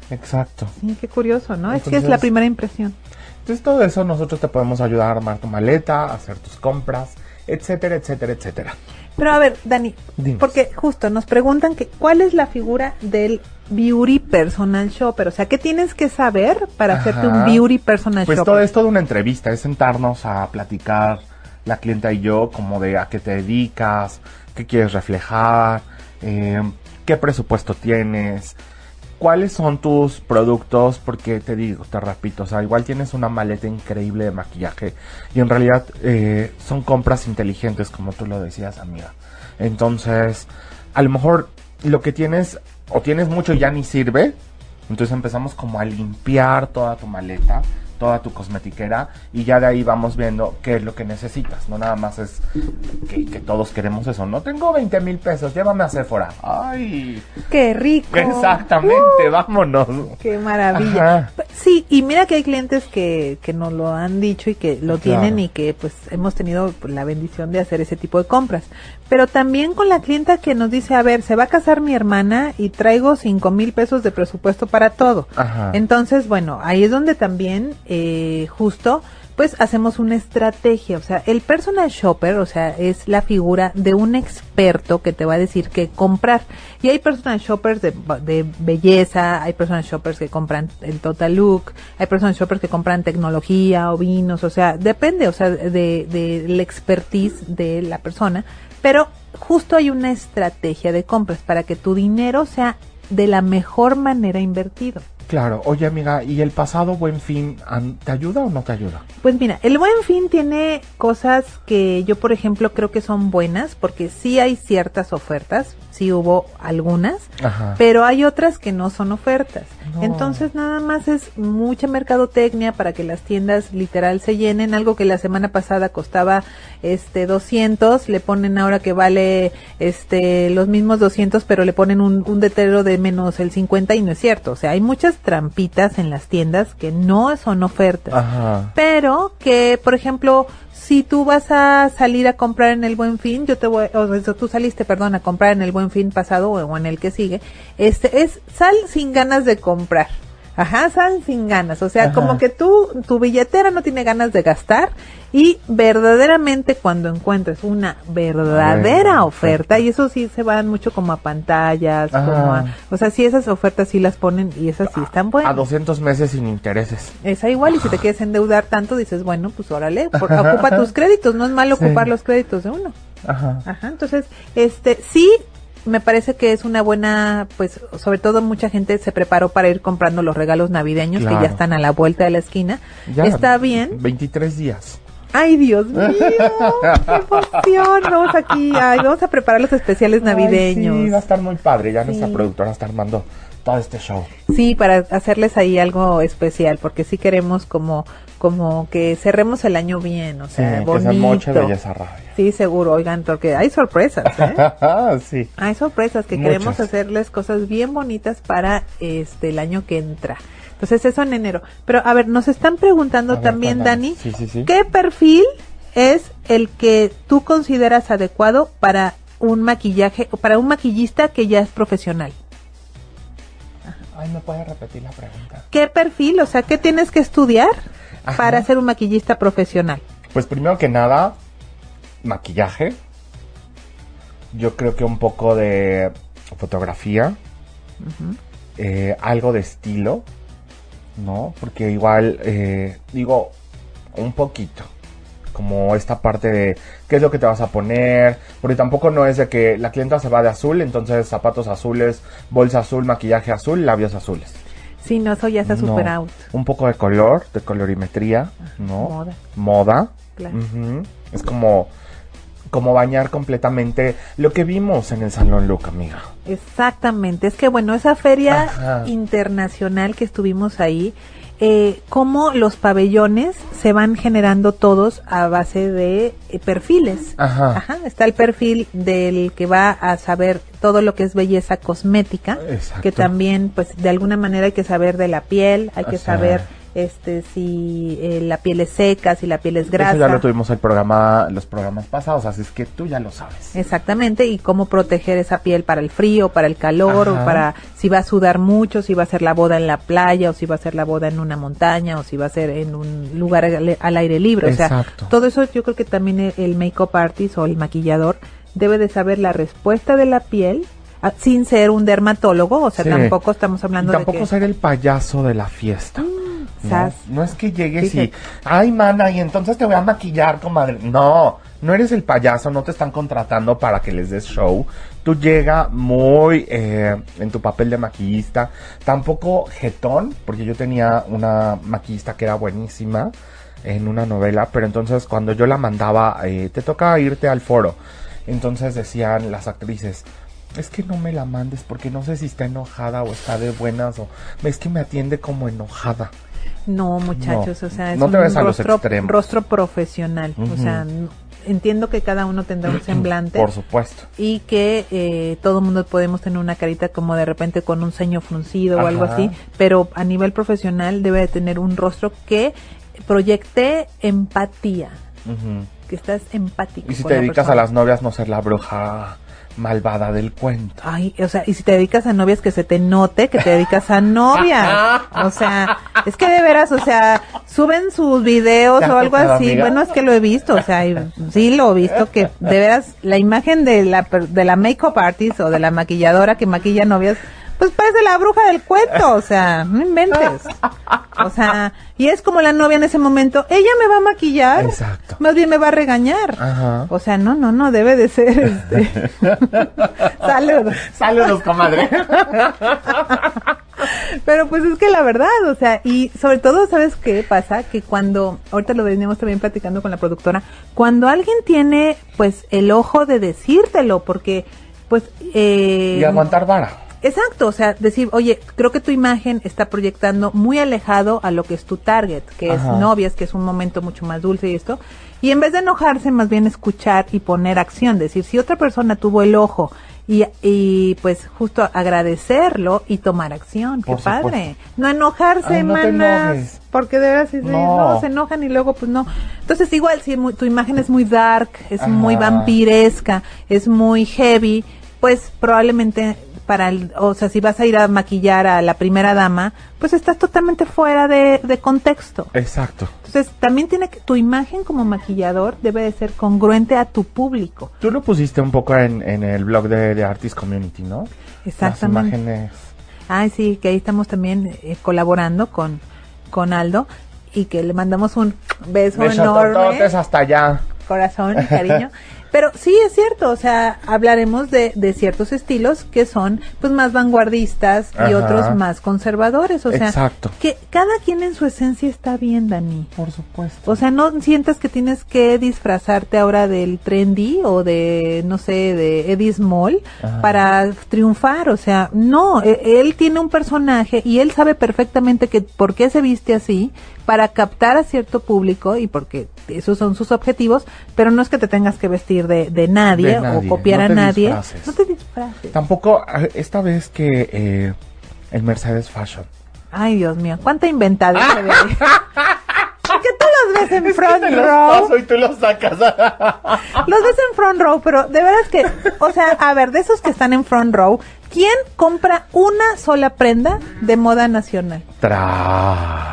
Speaker 3: Exacto.
Speaker 2: Sí, qué curioso, ¿no? es que es la
Speaker 3: Entonces-
Speaker 2: primera impresión.
Speaker 3: Entonces todo eso nosotros te podemos ayudar a armar tu maleta, a hacer tus compras, etcétera, etcétera, etcétera.
Speaker 2: Pero a ver, Dani, porque justo nos preguntan que cuál es la figura del beauty personal shopper, o sea, ¿qué tienes que saber para hacerte un beauty personal
Speaker 3: Pues
Speaker 2: shopper?
Speaker 3: todo es toda una entrevista, es sentarnos a platicar la clienta y yo como de a qué te dedicas, qué quieres reflejar, eh, qué presupuesto tienes, cuáles son tus productos, porque te digo, te repito, o sea, igual tienes una maleta increíble de maquillaje y en realidad eh, son compras inteligentes, como tú lo decías, amiga. Entonces, a lo mejor lo que tienes, o tienes mucho ya ni sirve, entonces empezamos como a limpiar toda tu maleta, toda tu cosmetiquera y ya de ahí vamos viendo qué es lo que necesitas. No nada más es que, que todos queremos eso. No tengo 20 mil pesos, llévame a Sephora. Ay,
Speaker 2: ¡Qué rico!
Speaker 3: exactamente, vámonos.
Speaker 2: ¡Qué maravilla!
Speaker 3: Ajá.
Speaker 2: Sí, y mira que hay clientes que, que nos lo han dicho y que lo
Speaker 3: Claro.
Speaker 2: tienen y que pues hemos tenido pues, la bendición de hacer ese tipo de compras. Pero también con la clienta que nos dice, a ver, se va a casar mi hermana y traigo cinco mil pesos de presupuesto para todo.
Speaker 3: Ajá.
Speaker 2: Entonces, bueno, ahí es donde también eh, justo pues hacemos una estrategia, o sea, el personal shopper, o sea, es la figura de un experto que te va a decir qué comprar. Y hay personal shoppers de, belleza, hay personal shoppers que compran el total look, hay personal shoppers que compran tecnología o vinos, o sea, depende, o sea, de, de la expertise de la persona, pero justo hay una estrategia de compras para que tu dinero sea de la mejor manera invertido.
Speaker 3: Claro, oye amiga, ¿y el pasado buen fin te ayuda o no te ayuda?
Speaker 2: Pues mira, el buen fin tiene cosas que yo, por ejemplo, creo que son buenas, porque sí hay ciertas ofertas, sí hubo algunas,
Speaker 3: Ajá.
Speaker 2: pero hay otras que no son ofertas.
Speaker 3: No.
Speaker 2: Entonces nada más es mucha mercadotecnia para que las tiendas literal se llenen, algo que la semana pasada costaba este 200, le ponen ahora que vale este los mismos 200, pero le ponen un, un letrero de menos el 50 y no es cierto, o sea, hay muchas trampitas en las tiendas que no son ofertas
Speaker 3: Ajá.
Speaker 2: pero que por ejemplo si tú vas a salir a comprar en el buen fin yo te voy o sea, tú saliste perdón a comprar en el buen fin pasado o en el que sigue este es sal sin ganas de comprar Ajá, sal sin ganas, o sea,
Speaker 3: Ajá.
Speaker 2: como que tú, tu billetera no tiene ganas de gastar Y verdaderamente cuando encuentres una verdadera oferta, y eso sí se van mucho como a pantallas,
Speaker 3: Ajá.
Speaker 2: como a, o sea, sí esas ofertas sí las ponen y esas sí están buenas.
Speaker 3: A 200 meses sin intereses.
Speaker 2: Esa igual, y si te quieres endeudar tanto, dices, bueno, pues órale, por- ocupa tus créditos, no es malo
Speaker 3: Sí.
Speaker 2: ocupar los créditos de uno.
Speaker 3: Ajá.
Speaker 2: Ajá, entonces, este, sí, me parece que es una buena, pues, sobre todo mucha gente se preparó para ir comprando los regalos navideños que ya están a la vuelta de la esquina.
Speaker 3: Ya,
Speaker 2: Está bien.
Speaker 3: 23 días.
Speaker 2: Ay, Dios mío, qué emoción. Vamos aquí, ay, vamos a preparar los especiales navideños.
Speaker 3: Ay, sí, va a estar muy padre. Ya nuestra
Speaker 2: Sí.
Speaker 3: productora está armando todo este show.
Speaker 2: Sí, para hacerles ahí algo especial, porque sí queremos como, como que cerremos el año bien, o
Speaker 3: Sí,
Speaker 2: sea,
Speaker 3: que
Speaker 2: bonito.
Speaker 3: belleza, rabia.
Speaker 2: Sí, seguro, oigan, porque hay sorpresas, ¿eh? *laughs*
Speaker 3: sí.
Speaker 2: Hay sorpresas que
Speaker 3: Muchas.
Speaker 2: queremos hacerles cosas bien bonitas para este el año que entra. Entonces eso en enero. Pero a ver, nos están preguntando
Speaker 3: ver,
Speaker 2: también. Dani,
Speaker 3: Sí, sí, sí.
Speaker 2: ¿qué perfil es el que tú consideras adecuado para un maquillaje o para un maquillista que ya es profesional?
Speaker 3: Ay, ¿me puedes repetir la pregunta?
Speaker 2: ¿Qué perfil, o sea, qué tienes que estudiar
Speaker 3: Ajá.
Speaker 2: para ser un maquillista profesional?
Speaker 3: Pues primero que nada, maquillaje. Yo creo que un poco de fotografía. eh, algo de estilo. ¿No? Porque igual, eh, digo, un poquito. Como esta parte de qué es lo que te vas a poner. Porque tampoco no es de que la clienta se va de azul, entonces zapatos azules, bolsa azul, maquillaje azul, labios azules.
Speaker 2: Sí, no, eso ya está
Speaker 3: No.
Speaker 2: super out.
Speaker 3: Un poco de color, de colorimetría, ¿no?
Speaker 2: Moda.
Speaker 3: Moda.
Speaker 2: Claro.
Speaker 3: Es como, como bañar completamente lo que vimos en el Salón Look, amiga.
Speaker 2: Exactamente, es que bueno, esa feria
Speaker 3: Ajá.
Speaker 2: internacional que estuvimos ahí, eh, cómo los pabellones se van generando todos a base de eh, perfiles.
Speaker 3: Ajá.
Speaker 2: está el perfil del que va a saber todo lo que es belleza cosmética,
Speaker 3: Exacto.
Speaker 2: que también pues de alguna manera hay que saber de la piel, hay que
Speaker 3: sea,
Speaker 2: saber este si eh, la piel es seca, si la piel es grasa.
Speaker 3: Eso ya lo tuvimos el programa, los programas pasados, así es que tú ya lo sabes.
Speaker 2: Exactamente, y cómo proteger esa piel para el frío, para el calor,
Speaker 3: Ajá.
Speaker 2: o para si va a sudar mucho, si va a ser la boda en la playa, o si va a ser la boda en una montaña, o si va a ser en un lugar al, al aire libre. O sea,
Speaker 3: Exacto.
Speaker 2: todo eso yo creo que también el, el make-up artist o el maquillador debe de saber la respuesta de la piel sin ser un dermatólogo, o sea,
Speaker 3: Sí.
Speaker 2: tampoco estamos
Speaker 3: Y
Speaker 2: hablando
Speaker 3: tampoco
Speaker 2: de que...
Speaker 3: ser el payaso de la fiesta. ¿No? es que llegues y, ay, mana, y entonces te voy a maquillar, comadre. No, no eres el payaso, no te están contratando para que les des show. Tú llega muy eh, en tu papel de maquillista. Tampoco jetón, porque yo tenía una maquillista que era buenísima en una novela, pero entonces cuando yo la mandaba, eh, te toca irte al foro. Entonces decían las actrices, es que no me la mandes porque no sé si está enojada o está de buenas o es que me atiende como enojada.
Speaker 2: No, muchachos,
Speaker 3: No,
Speaker 2: o sea, es
Speaker 3: no te
Speaker 2: un
Speaker 3: ves a los
Speaker 2: rostro,
Speaker 3: extremos.
Speaker 2: rostro profesional, o sea, entiendo que cada uno tendrá un *clears throat* semblante.
Speaker 3: Por supuesto.
Speaker 2: y que eh, todo mundo podemos tener una carita como de repente con un ceño fruncido o algo así, pero a nivel profesional debe de tener un rostro que proyecte empatía, que estás empático.
Speaker 3: Y si te dedicas a las novias, no ser la bruja malvada del cuento.
Speaker 2: Ay, o sea, y si te dedicas a novias, que se te note que te dedicas a novias. *laughs* O sea, es que de veras, o sea, suben sus videos
Speaker 3: ¿Te ha
Speaker 2: o algo así.
Speaker 3: amiga?
Speaker 2: Bueno, es que lo he visto, o sea, y sí lo he visto que de veras la imagen de la, de la make-up artist o de la maquilladora que maquilla novias, pues parece la bruja del cuento, o sea, no inventes. O sea, y es como la novia en ese momento, ella me va a maquillar.
Speaker 3: Exacto.
Speaker 2: Más bien me va a regañar.
Speaker 3: Ajá.
Speaker 2: O sea, no, no, no, debe de ser *laughs* este. Saludos.
Speaker 3: Saludos, comadre.
Speaker 2: Pero pues es que la verdad, o sea, y sobre todo, ¿sabes qué pasa? Que cuando, ahorita lo veníamos también platicando con la productora, cuando alguien tiene pues el ojo de decírtelo, porque pues... Eh,
Speaker 3: y aguantar vara.
Speaker 2: Exacto, o sea, decir, oye, creo que tu imagen está proyectando muy alejado a lo que es tu target, que
Speaker 3: Ajá.
Speaker 2: es novias, que es un momento mucho más dulce y esto. Y en vez de enojarse, más bien escuchar y poner acción, decir, si otra persona tuvo el ojo y, y pues justo agradecerlo y tomar acción, qué
Speaker 3: Por supuesto.
Speaker 2: padre. No enojarse,
Speaker 3: Ay, no te
Speaker 2: manas,
Speaker 3: enojes.
Speaker 2: porque de sí, sí,
Speaker 3: No.
Speaker 2: no, se enojan y luego pues no. Entonces igual si tu imagen es muy dark, es muy vampiresca, es muy heavy, pues probablemente para el, o sea, si vas a ir a maquillar a la primera dama, pues estás totalmente fuera de, de contexto.
Speaker 3: Exacto.
Speaker 2: Entonces, también tiene que, tu imagen como maquillador debe de ser congruente a tu público.
Speaker 3: Tú lo pusiste un poco en, en el blog de, de Artist Community, ¿no?
Speaker 2: Exactamente.
Speaker 3: Las imágenes.
Speaker 2: Ay, sí, que ahí estamos también eh, colaborando con, con Aldo y que le mandamos un beso enorme.
Speaker 3: Besotototes hasta allá.
Speaker 2: corazón y cariño. *laughs* Pero sí es cierto, o sea, hablaremos de, de ciertos estilos que son pues más vanguardistas y
Speaker 3: Ajá.
Speaker 2: otros más conservadores, o sea,
Speaker 3: Exacto.
Speaker 2: que cada quien en su esencia está bien, Dani.
Speaker 3: Por supuesto.
Speaker 2: O sea, no sientas que tienes que disfrazarte ahora del trendy o de, no sé, de Eddie Small
Speaker 3: Ajá.
Speaker 2: para triunfar. O sea, no, e- él tiene un personaje y él sabe perfectamente que por qué se viste así para captar a cierto público y porque esos son sus objetivos, pero no es que te tengas que vestir de, de nadie,
Speaker 3: De nadie,
Speaker 2: o copiar
Speaker 3: no
Speaker 2: a nadie.
Speaker 3: disfraces.
Speaker 2: No te disfraces.
Speaker 3: Tampoco, esta vez que eh, el Mercedes Fashion.
Speaker 2: Ay, Dios mío, cuánta inventada se ve ahí. *laughs* ¿Por qué tú los ves en front
Speaker 3: Te los
Speaker 2: row?
Speaker 3: paso y tú los sacas. *laughs*
Speaker 2: Los ves en front row, pero de veras que, o sea, a ver, de esos que están en front row, ¿quién compra una sola prenda de moda nacional?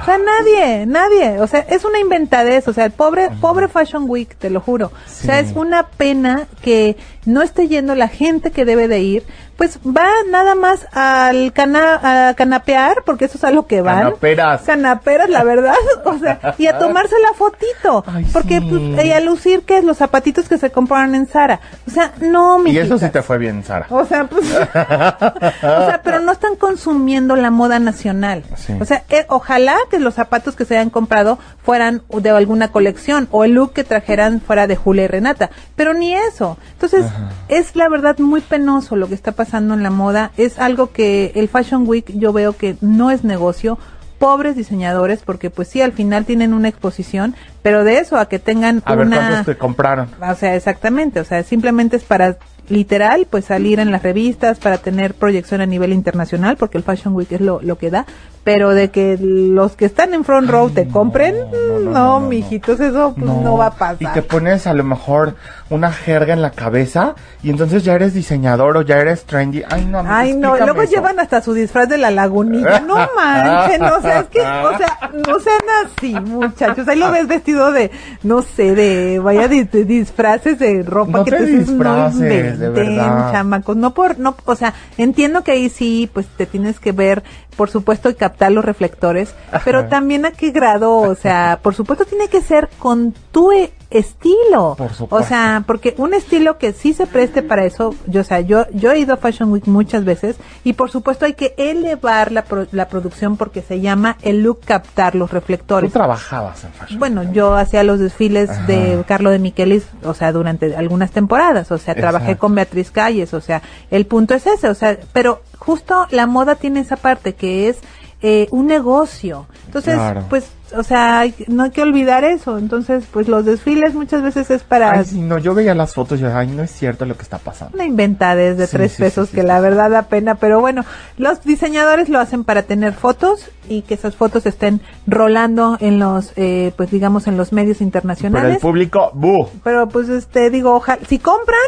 Speaker 2: O sea, nadie, nadie. O sea, es una inventadez. O sea, el pobre, pobre Fashion Week, te lo juro. O sea, es una pena que no esté yendo la gente que debe de ir. Pues va nada más al cana a canapear, porque eso es a lo que van.
Speaker 3: Canaperas.
Speaker 2: Canaperas, la verdad. *laughs* O sea, y a tomarse la fotito.
Speaker 3: Ay,
Speaker 2: porque,
Speaker 3: sí.
Speaker 2: pues, y a lucir que es los zapatitos que se compraron en Zara. O sea, no, mi
Speaker 3: Y eso sí te fue bien, Sara.
Speaker 2: o sea, pues, o sea, pero no están consumiendo la moda nacional.
Speaker 3: Sí.
Speaker 2: O sea, eh, ojalá que los zapatos que se hayan comprado fueran de alguna colección o el look que trajeran fuera de Julia y Renata, pero ni eso. Entonces, es la verdad muy penoso lo que está pasando en la moda. Es algo que el Fashion Week yo veo que no es negocio. Pobres diseñadores, porque pues sí, al final tienen una exposición, pero de eso a que tengan
Speaker 3: A ver
Speaker 2: una...
Speaker 3: cuántos te compraron.
Speaker 2: O sea, exactamente, o sea, simplemente es para literal, pues salir en las revistas, para tener proyección a nivel internacional, porque el Fashion Week es lo, lo que da, pero de que los que están en front row te compren,
Speaker 3: no,
Speaker 2: no,
Speaker 3: no, no,
Speaker 2: mijitos, eso pues, no. va a pasar.
Speaker 3: Y te pones a lo mejor una jerga en la cabeza y entonces ya eres diseñador o ya eres trendy. Ay, no, amigo,
Speaker 2: Ay, no, luego
Speaker 3: eso.
Speaker 2: llevan hasta su disfraz de la lagunilla. No *laughs* manchen, o sea, es que, o sea, no sean así, muchachos. Ahí lo ves vestido de, no sé, de, vaya, de, de disfraces de ropa
Speaker 3: No
Speaker 2: que
Speaker 3: te disfraces, de
Speaker 2: inventen,
Speaker 3: verdad.
Speaker 2: chamacos. No por, no, o sea, entiendo que ahí sí, pues te tienes que ver, por supuesto, y captar los reflectores, pero también a qué grado, o sea, por supuesto tiene que ser con tu e- estilo.
Speaker 3: Por supuesto.
Speaker 2: O sea, porque un estilo que sí se preste para eso, yo, o sea, yo, yo he ido a Fashion Week muchas veces y por supuesto hay que elevar la, pro- la producción porque se llama el look captar los
Speaker 3: Tú
Speaker 2: reflectores.
Speaker 3: trabajabas en fashion.
Speaker 2: Bueno, yo hacía los desfiles
Speaker 3: Ajá.
Speaker 2: de Carlo de Michelis, o sea, durante algunas temporadas, o sea, trabajé con Beatriz Calles, o sea, el punto es ese, o sea, pero justo la moda tiene esa parte que es eh, un negocio. Entonces,
Speaker 3: Claro.
Speaker 2: pues, o sea, no hay que olvidar eso. Entonces, pues los desfiles muchas veces es para
Speaker 3: Ay, sí, no, yo veía las fotos y ay, no es cierto lo que está pasando.
Speaker 2: una inventadez de
Speaker 3: Sí,
Speaker 2: tres
Speaker 3: sí,
Speaker 2: pesos que la verdad da pena, pero bueno, los diseñadores lo hacen para tener fotos y que esas fotos estén rolando en los, eh, pues digamos, en los medios
Speaker 3: Pero el
Speaker 2: internacionales.
Speaker 3: público, ¡bu!
Speaker 2: Pero pues este digo, ojalá, si compran,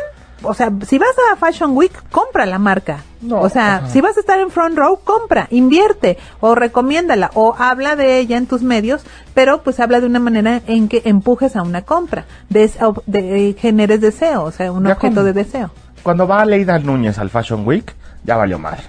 Speaker 2: o sea, si vas a Fashion Week, compra la marca.
Speaker 3: No,
Speaker 2: o sea,
Speaker 3: ajá.
Speaker 2: si vas a estar en front row, compra, invierte o recomiéndala o habla de ella en tus medios, pero pues habla de una manera en que empujes a una compra, de, de, generes deseo, o sea, un
Speaker 3: Ya
Speaker 2: objeto de deseo.
Speaker 3: Cuando va Leida Núñez al Fashion Week, ya valió madre.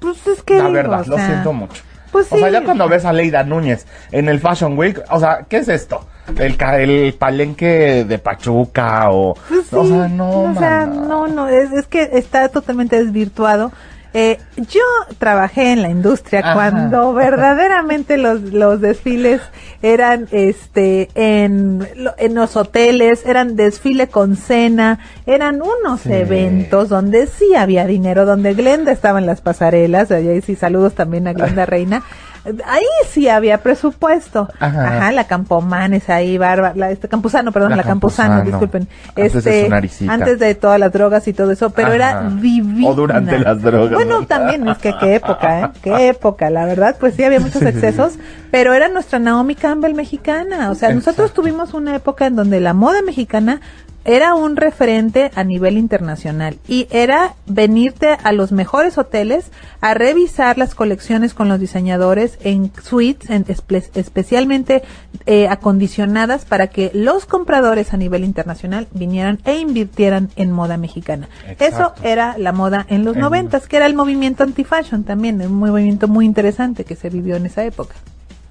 Speaker 2: Pues es que
Speaker 3: La
Speaker 2: digo,
Speaker 3: verdad,
Speaker 2: o
Speaker 3: lo siento mucho.
Speaker 2: Pues
Speaker 3: O sea,
Speaker 2: sí.
Speaker 3: ya cuando ves a Leida Núñez en el Fashion Week, o sea, ¿qué es esto? El, el palenque de Pachuca o...
Speaker 2: Pues sí,
Speaker 3: o sea, no,
Speaker 2: o sea, no, no, es, es que está totalmente desvirtuado. Eh, yo trabajé en la industria
Speaker 3: Ajá.
Speaker 2: cuando verdaderamente los, los desfiles eran este en, en los hoteles, eran desfile con cena, eran unos
Speaker 3: Sí.
Speaker 2: eventos donde sí había dinero, donde Glenda estaba en las pasarelas, y ahí sí saludos también a Glenda *laughs* Reina. Ahí sí había presupuesto.
Speaker 3: Ajá.
Speaker 2: Ajá, la Campomanes ahí, Bárbara, la, este Campuzano, perdón,
Speaker 3: La
Speaker 2: la, Campuzano, disculpen.
Speaker 3: Antes de
Speaker 2: este,
Speaker 3: su naricita.
Speaker 2: antes de todas las drogas y todo eso, pero
Speaker 3: Ajá.
Speaker 2: era divina.
Speaker 3: O durante las drogas,
Speaker 2: Bueno,
Speaker 3: ¿no?
Speaker 2: también, es que qué época, ¿eh? *laughs* Qué época, la verdad, pues sí había muchos excesos, pero era nuestra Naomi Campbell mexicana. O sea, nosotros tuvimos una época en donde la moda mexicana era un referente a nivel internacional y era venirte a los mejores hoteles a revisar las colecciones con los diseñadores en suites en espe- especialmente eh, acondicionadas para que los compradores a nivel internacional vinieran e invirtieran en moda mexicana. Eso era la moda en los
Speaker 3: En-
Speaker 2: noventas, que era el movimiento anti-fashion también, un movimiento muy interesante que se vivió en esa época.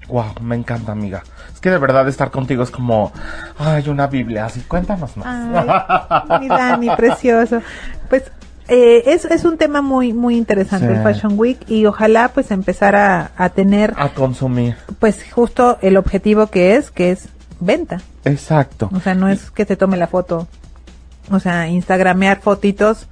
Speaker 3: Wow, me encanta, amiga. Es que de verdad estar contigo es como, ay, una Biblia. Así, cuéntanos más.
Speaker 2: Ay, mi Dani, precioso. Pues eh, es, es un tema muy muy interesante
Speaker 3: Sí.
Speaker 2: el Fashion Week y ojalá pues empezar a, a tener
Speaker 3: A consumir.
Speaker 2: pues justo el objetivo que es, que es venta.
Speaker 3: Exacto.
Speaker 2: O sea, no es que te tome la foto. O sea, instagramear fotitos,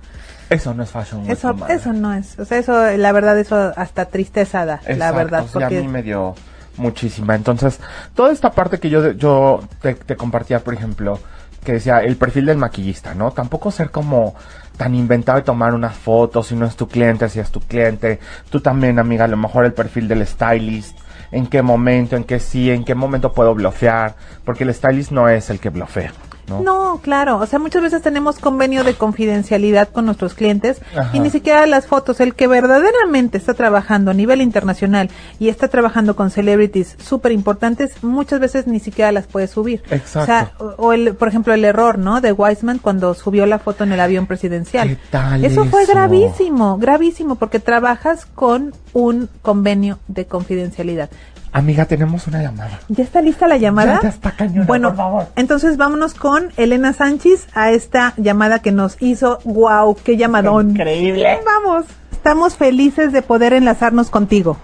Speaker 3: Eso no es fashion. week,
Speaker 2: eso eso no es. O sea, eso la verdad eso hasta tristeza da, la verdad,
Speaker 3: sí, a
Speaker 2: porque
Speaker 3: mí me dio muchísima. Entonces, toda esta parte que yo, yo te, compartía, por ejemplo, que decía el perfil del maquillista, ¿no? Tampoco ser como tan inventado y tomar unas fotos si no es tu cliente, si es tu cliente. Tú también, amiga, a lo mejor el perfil del stylist. En qué momento, en qué sí, en qué momento puedo bloquear. Porque el stylist no es el que blofea, ¿no?
Speaker 2: No, claro. O sea, muchas veces tenemos convenio de confidencialidad con nuestros clientes
Speaker 3: Ajá.
Speaker 2: y ni siquiera las fotos. El que verdaderamente está trabajando a nivel internacional y está trabajando con celebrities súper importantes, muchas veces ni siquiera las puede subir.
Speaker 3: Exacto.
Speaker 2: O sea, o, o el, por ejemplo, el error, ¿no? De Wiseman cuando subió la foto en el avión presidencial.
Speaker 3: ¿Qué tal
Speaker 2: eso fue gravísimo, gravísimo, porque trabajas con un convenio de confidencialidad.
Speaker 3: Amiga, tenemos una llamada.
Speaker 2: ¿Ya está lista la llamada?
Speaker 3: Ya, ya está cañona,
Speaker 2: Bueno,
Speaker 3: por favor.
Speaker 2: entonces vámonos con Elena Sánchez a esta llamada que nos hizo. ¡Wow! ¡Qué llamadón!
Speaker 3: Increíble.
Speaker 2: Vamos. Estamos felices de poder enlazarnos contigo.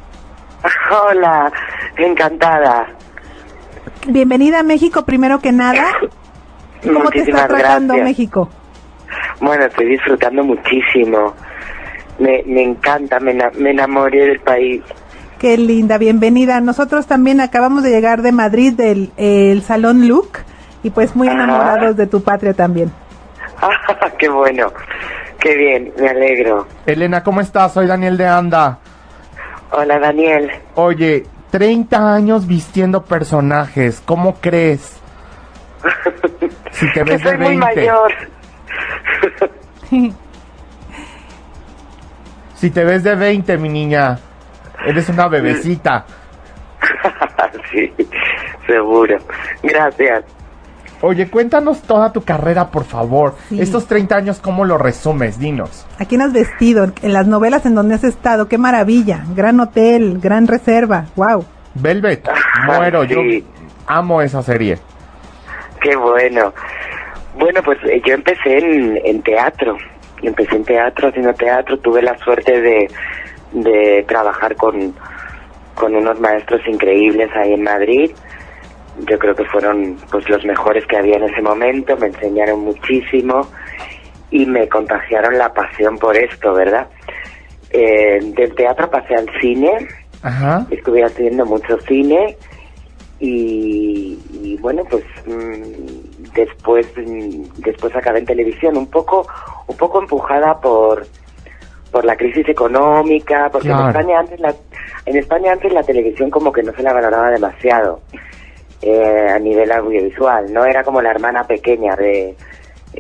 Speaker 2: *laughs*
Speaker 4: Hola, encantada.
Speaker 2: Bienvenida a México, primero que nada. *coughs* ¿Cómo te está
Speaker 4: Muchísimas
Speaker 2: tratando
Speaker 4: gracias.
Speaker 2: México?
Speaker 4: Bueno, estoy disfrutando muchísimo. Me, me encanta, me, me enamoré del país.
Speaker 2: Qué linda, bienvenida. Nosotros también acabamos de llegar de Madrid del el Salón Luc y pues muy
Speaker 4: Ajá.
Speaker 2: enamorados de tu patria también.
Speaker 4: qué bueno, qué bien, me alegro.
Speaker 3: Elena, ¿cómo estás? Soy Daniel de Anda.
Speaker 4: Hola, Daniel.
Speaker 3: Oye, 30 años vistiendo personajes, ¿cómo crees? Si te *laughs*
Speaker 4: que
Speaker 3: ves de
Speaker 4: soy muy
Speaker 3: 20.
Speaker 4: mayor. *laughs*
Speaker 3: Si te ves de 20, mi niña. Eres una bebecita. *laughs*
Speaker 4: sí, seguro. Gracias.
Speaker 3: Oye, cuéntanos toda tu carrera, por favor.
Speaker 2: Sí.
Speaker 3: Estos 30 años, ¿cómo lo resumes? Dinos.
Speaker 2: ¿A quién has vestido? En las novelas en donde has estado. ¡Qué maravilla! Gran hotel, gran reserva. ¡Wow!
Speaker 3: Velvet, muero. Yo
Speaker 4: Sí.
Speaker 3: amo esa serie.
Speaker 4: Qué bueno. Bueno, pues eh, yo empecé en, en teatro. Empecé en teatro, haciendo teatro. Tuve la suerte de, de trabajar con, con unos maestros increíbles ahí en Madrid. Yo creo que fueron pues los mejores que había en ese momento. Me enseñaron muchísimo y me contagiaron la pasión por esto, ¿verdad? Eh, del teatro pasé al cine
Speaker 3: Ajá.
Speaker 4: estuve haciendo mucho cine y, y bueno pues mm, después mm, después acabé en televisión un poco un poco empujada por por la crisis económica porque
Speaker 3: Claro.
Speaker 4: en España antes la en España antes la televisión como que no se la valoraba demasiado eh, a nivel audiovisual no era como la hermana pequeña de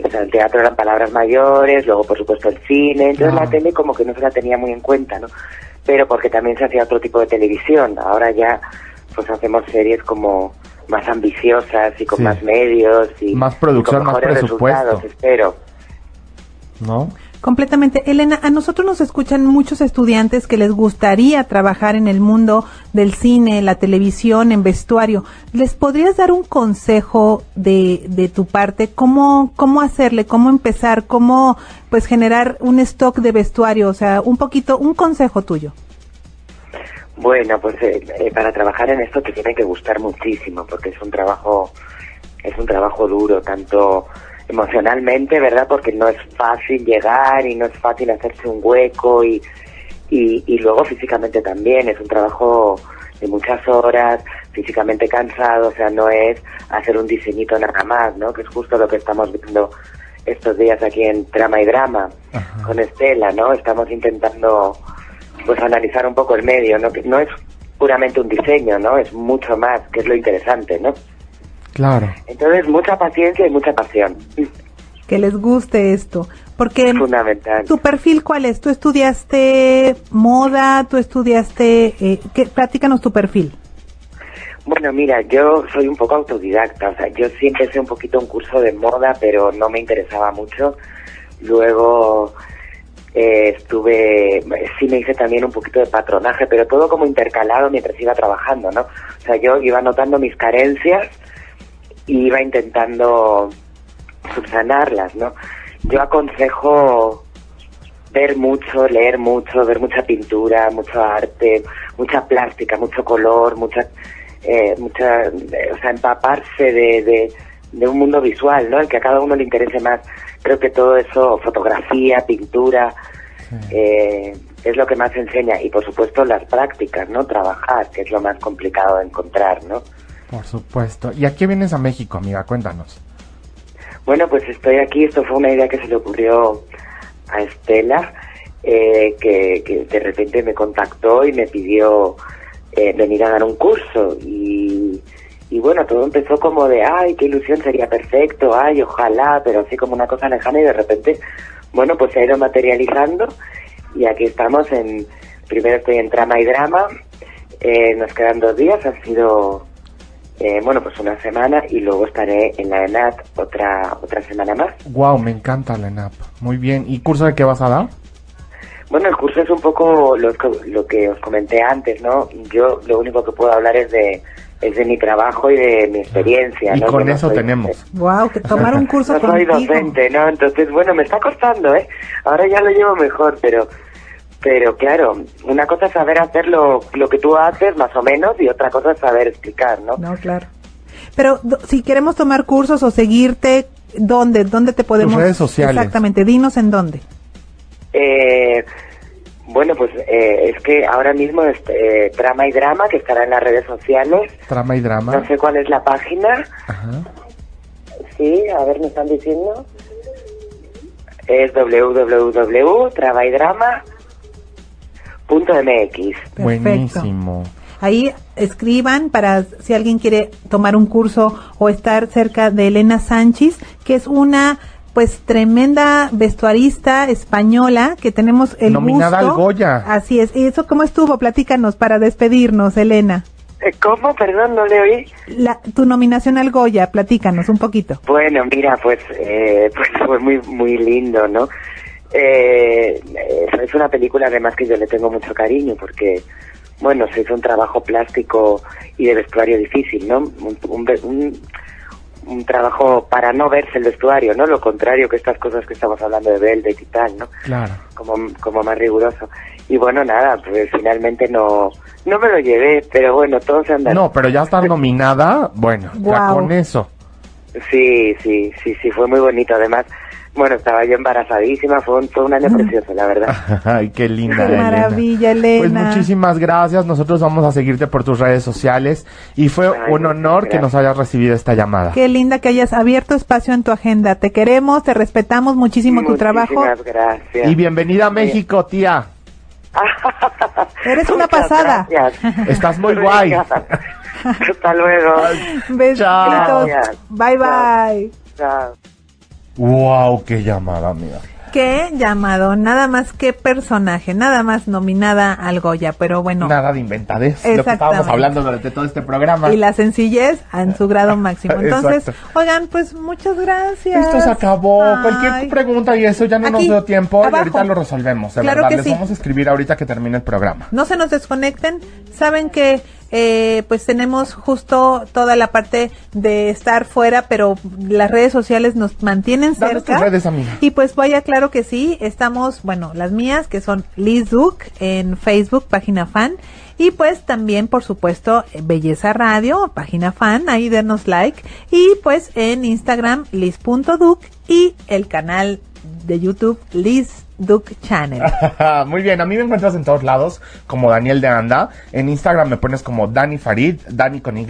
Speaker 4: o sea, el teatro eran palabras mayores, luego por supuesto el cine, entonces
Speaker 3: Claro.
Speaker 4: la tele como que no se la tenía muy en cuenta, ¿no? Pero porque también se hacía otro tipo de televisión, ahora ya pues hacemos series como más ambiciosas y con
Speaker 3: Sí.
Speaker 4: más medios y
Speaker 3: Más
Speaker 4: y
Speaker 3: producción,
Speaker 4: con
Speaker 3: más presupuesto.
Speaker 4: resultados, espero.
Speaker 3: ¿No?
Speaker 2: Completamente. Elena, a nosotros nos escuchan muchos estudiantes que les gustaría trabajar en el mundo del cine, la televisión, en vestuario. ¿Les podrías dar un consejo de, de tu parte? ¿Cómo, ¿Cómo hacerle? ¿Cómo empezar? ¿Cómo pues generar un stock de vestuario? O sea, un poquito, un consejo tuyo.
Speaker 4: Bueno, pues eh, eh, para trabajar en esto te tiene que gustar muchísimo porque es un trabajo es un trabajo duro tanto emocionalmente, ¿verdad? Porque no es fácil llegar y no es fácil hacerse un hueco y y, y luego físicamente también es un trabajo de muchas horas, físicamente cansado, o sea, no es hacer un diseñito nada más, ¿no? Que es justo lo que estamos viendo estos días aquí en Trama y Drama
Speaker 3: Ajá.
Speaker 4: con Estela, ¿no? Estamos intentando pues analizar un poco el medio, ¿no? Que no es puramente un diseño, ¿no? Es mucho más, que es lo interesante, ¿no?
Speaker 3: Claro.
Speaker 4: Entonces, mucha paciencia y mucha pasión.
Speaker 2: que les guste esto. Porque
Speaker 4: Es fundamental.
Speaker 2: tu perfil, ¿cuál es? ¿Tú estudiaste moda? ¿Tú estudiaste? Eh, ¿qué? Platícanos tu perfil.
Speaker 4: Bueno, mira, yo soy un poco autodidacta, o sea, yo sí empecé un poquito un curso de moda, pero no me interesaba mucho. Luego eh, estuve, sí me hice también un poquito de patronaje, pero todo como intercalado mientras iba trabajando, ¿no? O sea, yo iba notando mis carencias y iba intentando subsanarlas, ¿no? Yo aconsejo ver mucho, leer mucho, ver mucha pintura, mucho arte, mucha plástica, mucho color, mucha, eh, mucha, eh, o sea, empaparse de, de, de un mundo visual, ¿no? El que a cada uno le interese más. Creo que todo eso, fotografía, pintura, eh, es lo que más enseña. Y por supuesto las prácticas, ¿no? Trabajar, que es lo más complicado de encontrar, ¿no?
Speaker 3: Por supuesto. ¿Y a qué vienes a México, amiga? Cuéntanos.
Speaker 4: Bueno, pues estoy aquí. Esto fue una idea que se le ocurrió a Estela, eh, que, que de repente me contactó y me pidió eh, venir a dar un curso. Y, y bueno, todo empezó como de, ay, qué ilusión, sería perfecto, ay, ojalá, pero así como una cosa lejana y de repente, bueno, pues se ha ido materializando y aquí estamos en, primero estoy en trama y drama, eh, nos quedan dos días, ha sido eh, bueno, pues una semana y luego estaré en la ENAT otra otra semana más.
Speaker 3: Wow, me encanta la ENAP. Muy bien. ¿Y curso de qué vas a dar?
Speaker 4: Bueno, el curso es un poco lo, que- lo que os comenté antes, ¿no? Yo lo único que puedo hablar es de es de mi trabajo y de mi experiencia.
Speaker 3: Y
Speaker 4: ¿no?
Speaker 3: con
Speaker 4: no
Speaker 3: eso
Speaker 4: soy-
Speaker 3: tenemos.
Speaker 2: Wow, que tomar un curso *laughs*
Speaker 4: No soy
Speaker 2: contigo.
Speaker 4: docente, ¿no? Entonces, bueno, me está costando, ¿eh? Ahora ya lo llevo mejor, pero pero claro, una cosa es saber hacer lo, lo que tú haces, más o menos, y otra cosa es saber explicar, ¿no?
Speaker 2: No, claro. Pero si queremos tomar cursos o seguirte, ¿dónde? ¿Dónde te podemos?
Speaker 3: redes sociales.
Speaker 2: Exactamente, dinos en dónde.
Speaker 4: Eh, bueno, pues eh, es que ahora mismo es eh, Trama y Drama, que estará en las redes sociales.
Speaker 3: Trama y drama.
Speaker 4: No sé cuál es la página.
Speaker 3: Ajá.
Speaker 4: Sí, a ver, me están diciendo. Es www.travaydrama.mx.
Speaker 3: Buenísimo.
Speaker 2: Ahí escriban para si alguien quiere tomar un curso o estar cerca de Elena Sánchez, que es una pues tremenda vestuarista española que tenemos el
Speaker 3: Nominada
Speaker 2: gusto.
Speaker 3: al Goya.
Speaker 2: Así es. ¿Y eso cómo estuvo? Platícanos para despedirnos, Elena.
Speaker 4: Eh, ¿Cómo? Perdón, no le oí.
Speaker 2: La, tu nominación al Goya, platícanos un poquito.
Speaker 4: Bueno, mira, pues, eh, *laughs* pues fue muy, muy lindo, ¿no? Eh, es una película además que yo le tengo mucho cariño porque, bueno, se hizo un trabajo plástico y de vestuario difícil, ¿no? Un, un, ve- un- un trabajo para no verse el vestuario, ¿no? Lo contrario que estas cosas que estamos hablando de Velvet y tal, ¿no?
Speaker 3: Claro.
Speaker 4: Como, como más riguroso. Y bueno, nada, pues finalmente no, no me lo llevé, pero bueno, todo se anda.
Speaker 3: No, pero ya estar nominada, bueno, ya con eso.
Speaker 4: Sí, sí, sí, sí, fue muy bonito. Además, bueno, estaba yo embarazadísima, fue un, fue un año precioso, la verdad. *laughs*
Speaker 3: Ay, qué linda.
Speaker 2: Qué
Speaker 3: Elena.
Speaker 2: maravilla, Elena.
Speaker 3: Pues muchísimas gracias. Nosotros vamos a seguirte por tus redes sociales y fue
Speaker 4: Ay,
Speaker 3: un honor que nos hayas recibido esta llamada.
Speaker 2: Qué linda que hayas abierto espacio en tu agenda. Te queremos, te respetamos muchísimo tu trabajo.
Speaker 4: Muchísimas gracias.
Speaker 3: Y bienvenida a México, tía. *laughs*
Speaker 2: Eres una
Speaker 4: Muchas
Speaker 2: pasada.
Speaker 4: gracias.
Speaker 3: Estás muy *laughs* guay.
Speaker 4: Hasta luego.
Speaker 2: Besitos. Bye bye.
Speaker 4: Chao.
Speaker 3: Wow, qué llamada, amiga.
Speaker 2: Qué llamado, nada más que personaje, nada más nominada al Goya, pero bueno.
Speaker 3: Nada de inventades. Lo que estábamos hablando durante todo este programa.
Speaker 2: Y la sencillez en su grado *laughs* máximo. Entonces, oigan, pues muchas gracias.
Speaker 3: Esto se acabó.
Speaker 2: Ay.
Speaker 3: Cualquier pregunta y eso ya no nos dio tiempo
Speaker 2: abajo.
Speaker 3: y ahorita lo resolvemos. De
Speaker 2: Claro
Speaker 3: verdad,
Speaker 2: que
Speaker 3: les
Speaker 2: sí.
Speaker 3: vamos a escribir ahorita que termine el programa.
Speaker 2: No se nos desconecten. Saben que eh, pues tenemos justo toda la parte de estar fuera, pero las redes sociales nos mantienen cerca.
Speaker 3: redes, amiga.
Speaker 2: Y pues vaya, claro que sí. Estamos, bueno, las mías que son Liz Duke en Facebook, página fan. Y pues también, por supuesto, Belleza Radio, página fan, ahí denos like. Y pues en Instagram, Liz.duke y el canal de YouTube, Liz Duke Channel. *laughs*
Speaker 3: Muy bien, a mí me encuentras en todos lados como Daniel de Anda. En Instagram me pones como Dani Farid, Dani con Y.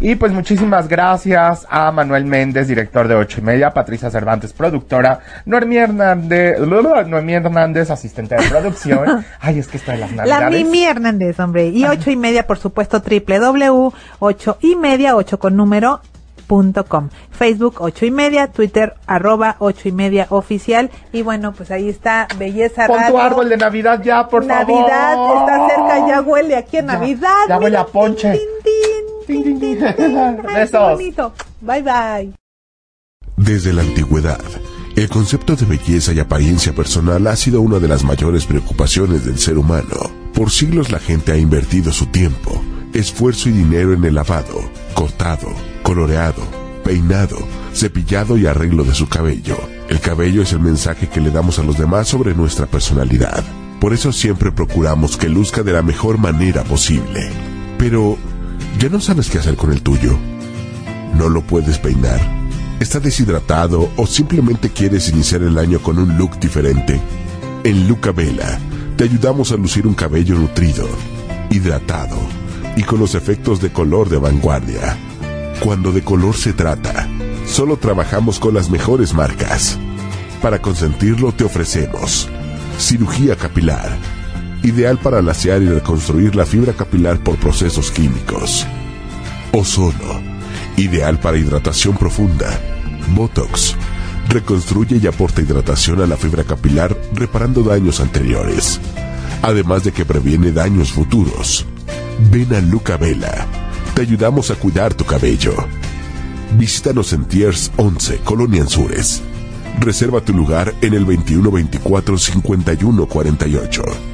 Speaker 3: Y pues muchísimas gracias a Manuel Méndez, director de Ocho y Media, Patricia Cervantes, productora, Noemí Hernández, *laughs* Noemí Hernández, asistente de producción. *laughs* Ay, es que está de las
Speaker 2: La
Speaker 3: navidades.
Speaker 2: Mimi Hernández, hombre. Y ocho y media, por supuesto, triple W, ocho y media, ocho con número, com. Facebook ocho y media, Twitter arroba ocho y media oficial. Y bueno, pues ahí está Belleza
Speaker 3: Pon tu árbol de Navidad ya, por
Speaker 2: Navidad
Speaker 3: favor.
Speaker 2: está cerca, ya huele aquí a Navidad.
Speaker 3: ya huele a ponche.
Speaker 2: tin, tin. Ay, qué bonito. Bye bye.
Speaker 1: Desde la antigüedad, el concepto de belleza y apariencia personal ha sido una de las mayores preocupaciones del ser humano. Por siglos la gente ha invertido su tiempo, esfuerzo y dinero en el lavado, cortado, coloreado, peinado, cepillado y arreglo de su cabello. El cabello es el mensaje que le damos a los demás sobre nuestra personalidad. Por eso siempre procuramos que luzca de la mejor manera posible. Pero, ¿ya no sabes qué hacer con el tuyo? ¿No lo puedes peinar? ¿Está deshidratado o simplemente quieres iniciar el año con un look diferente? En Luca Vela te ayudamos a lucir un cabello nutrido, hidratado y con los efectos de color de vanguardia. Cuando de color se trata, solo trabajamos con las mejores marcas. Para consentirlo te ofrecemos cirugía capilar, ideal para lasear y reconstruir la fibra capilar por procesos químicos. Ozono, ideal para hidratación profunda. Botox, reconstruye y aporta hidratación a la fibra capilar reparando daños anteriores, además de que previene daños futuros. Ven a Luca Vela, te ayudamos a cuidar tu cabello. Visítanos en Tiers 11, Colonia Anzures. Reserva tu lugar en el 2124 5148.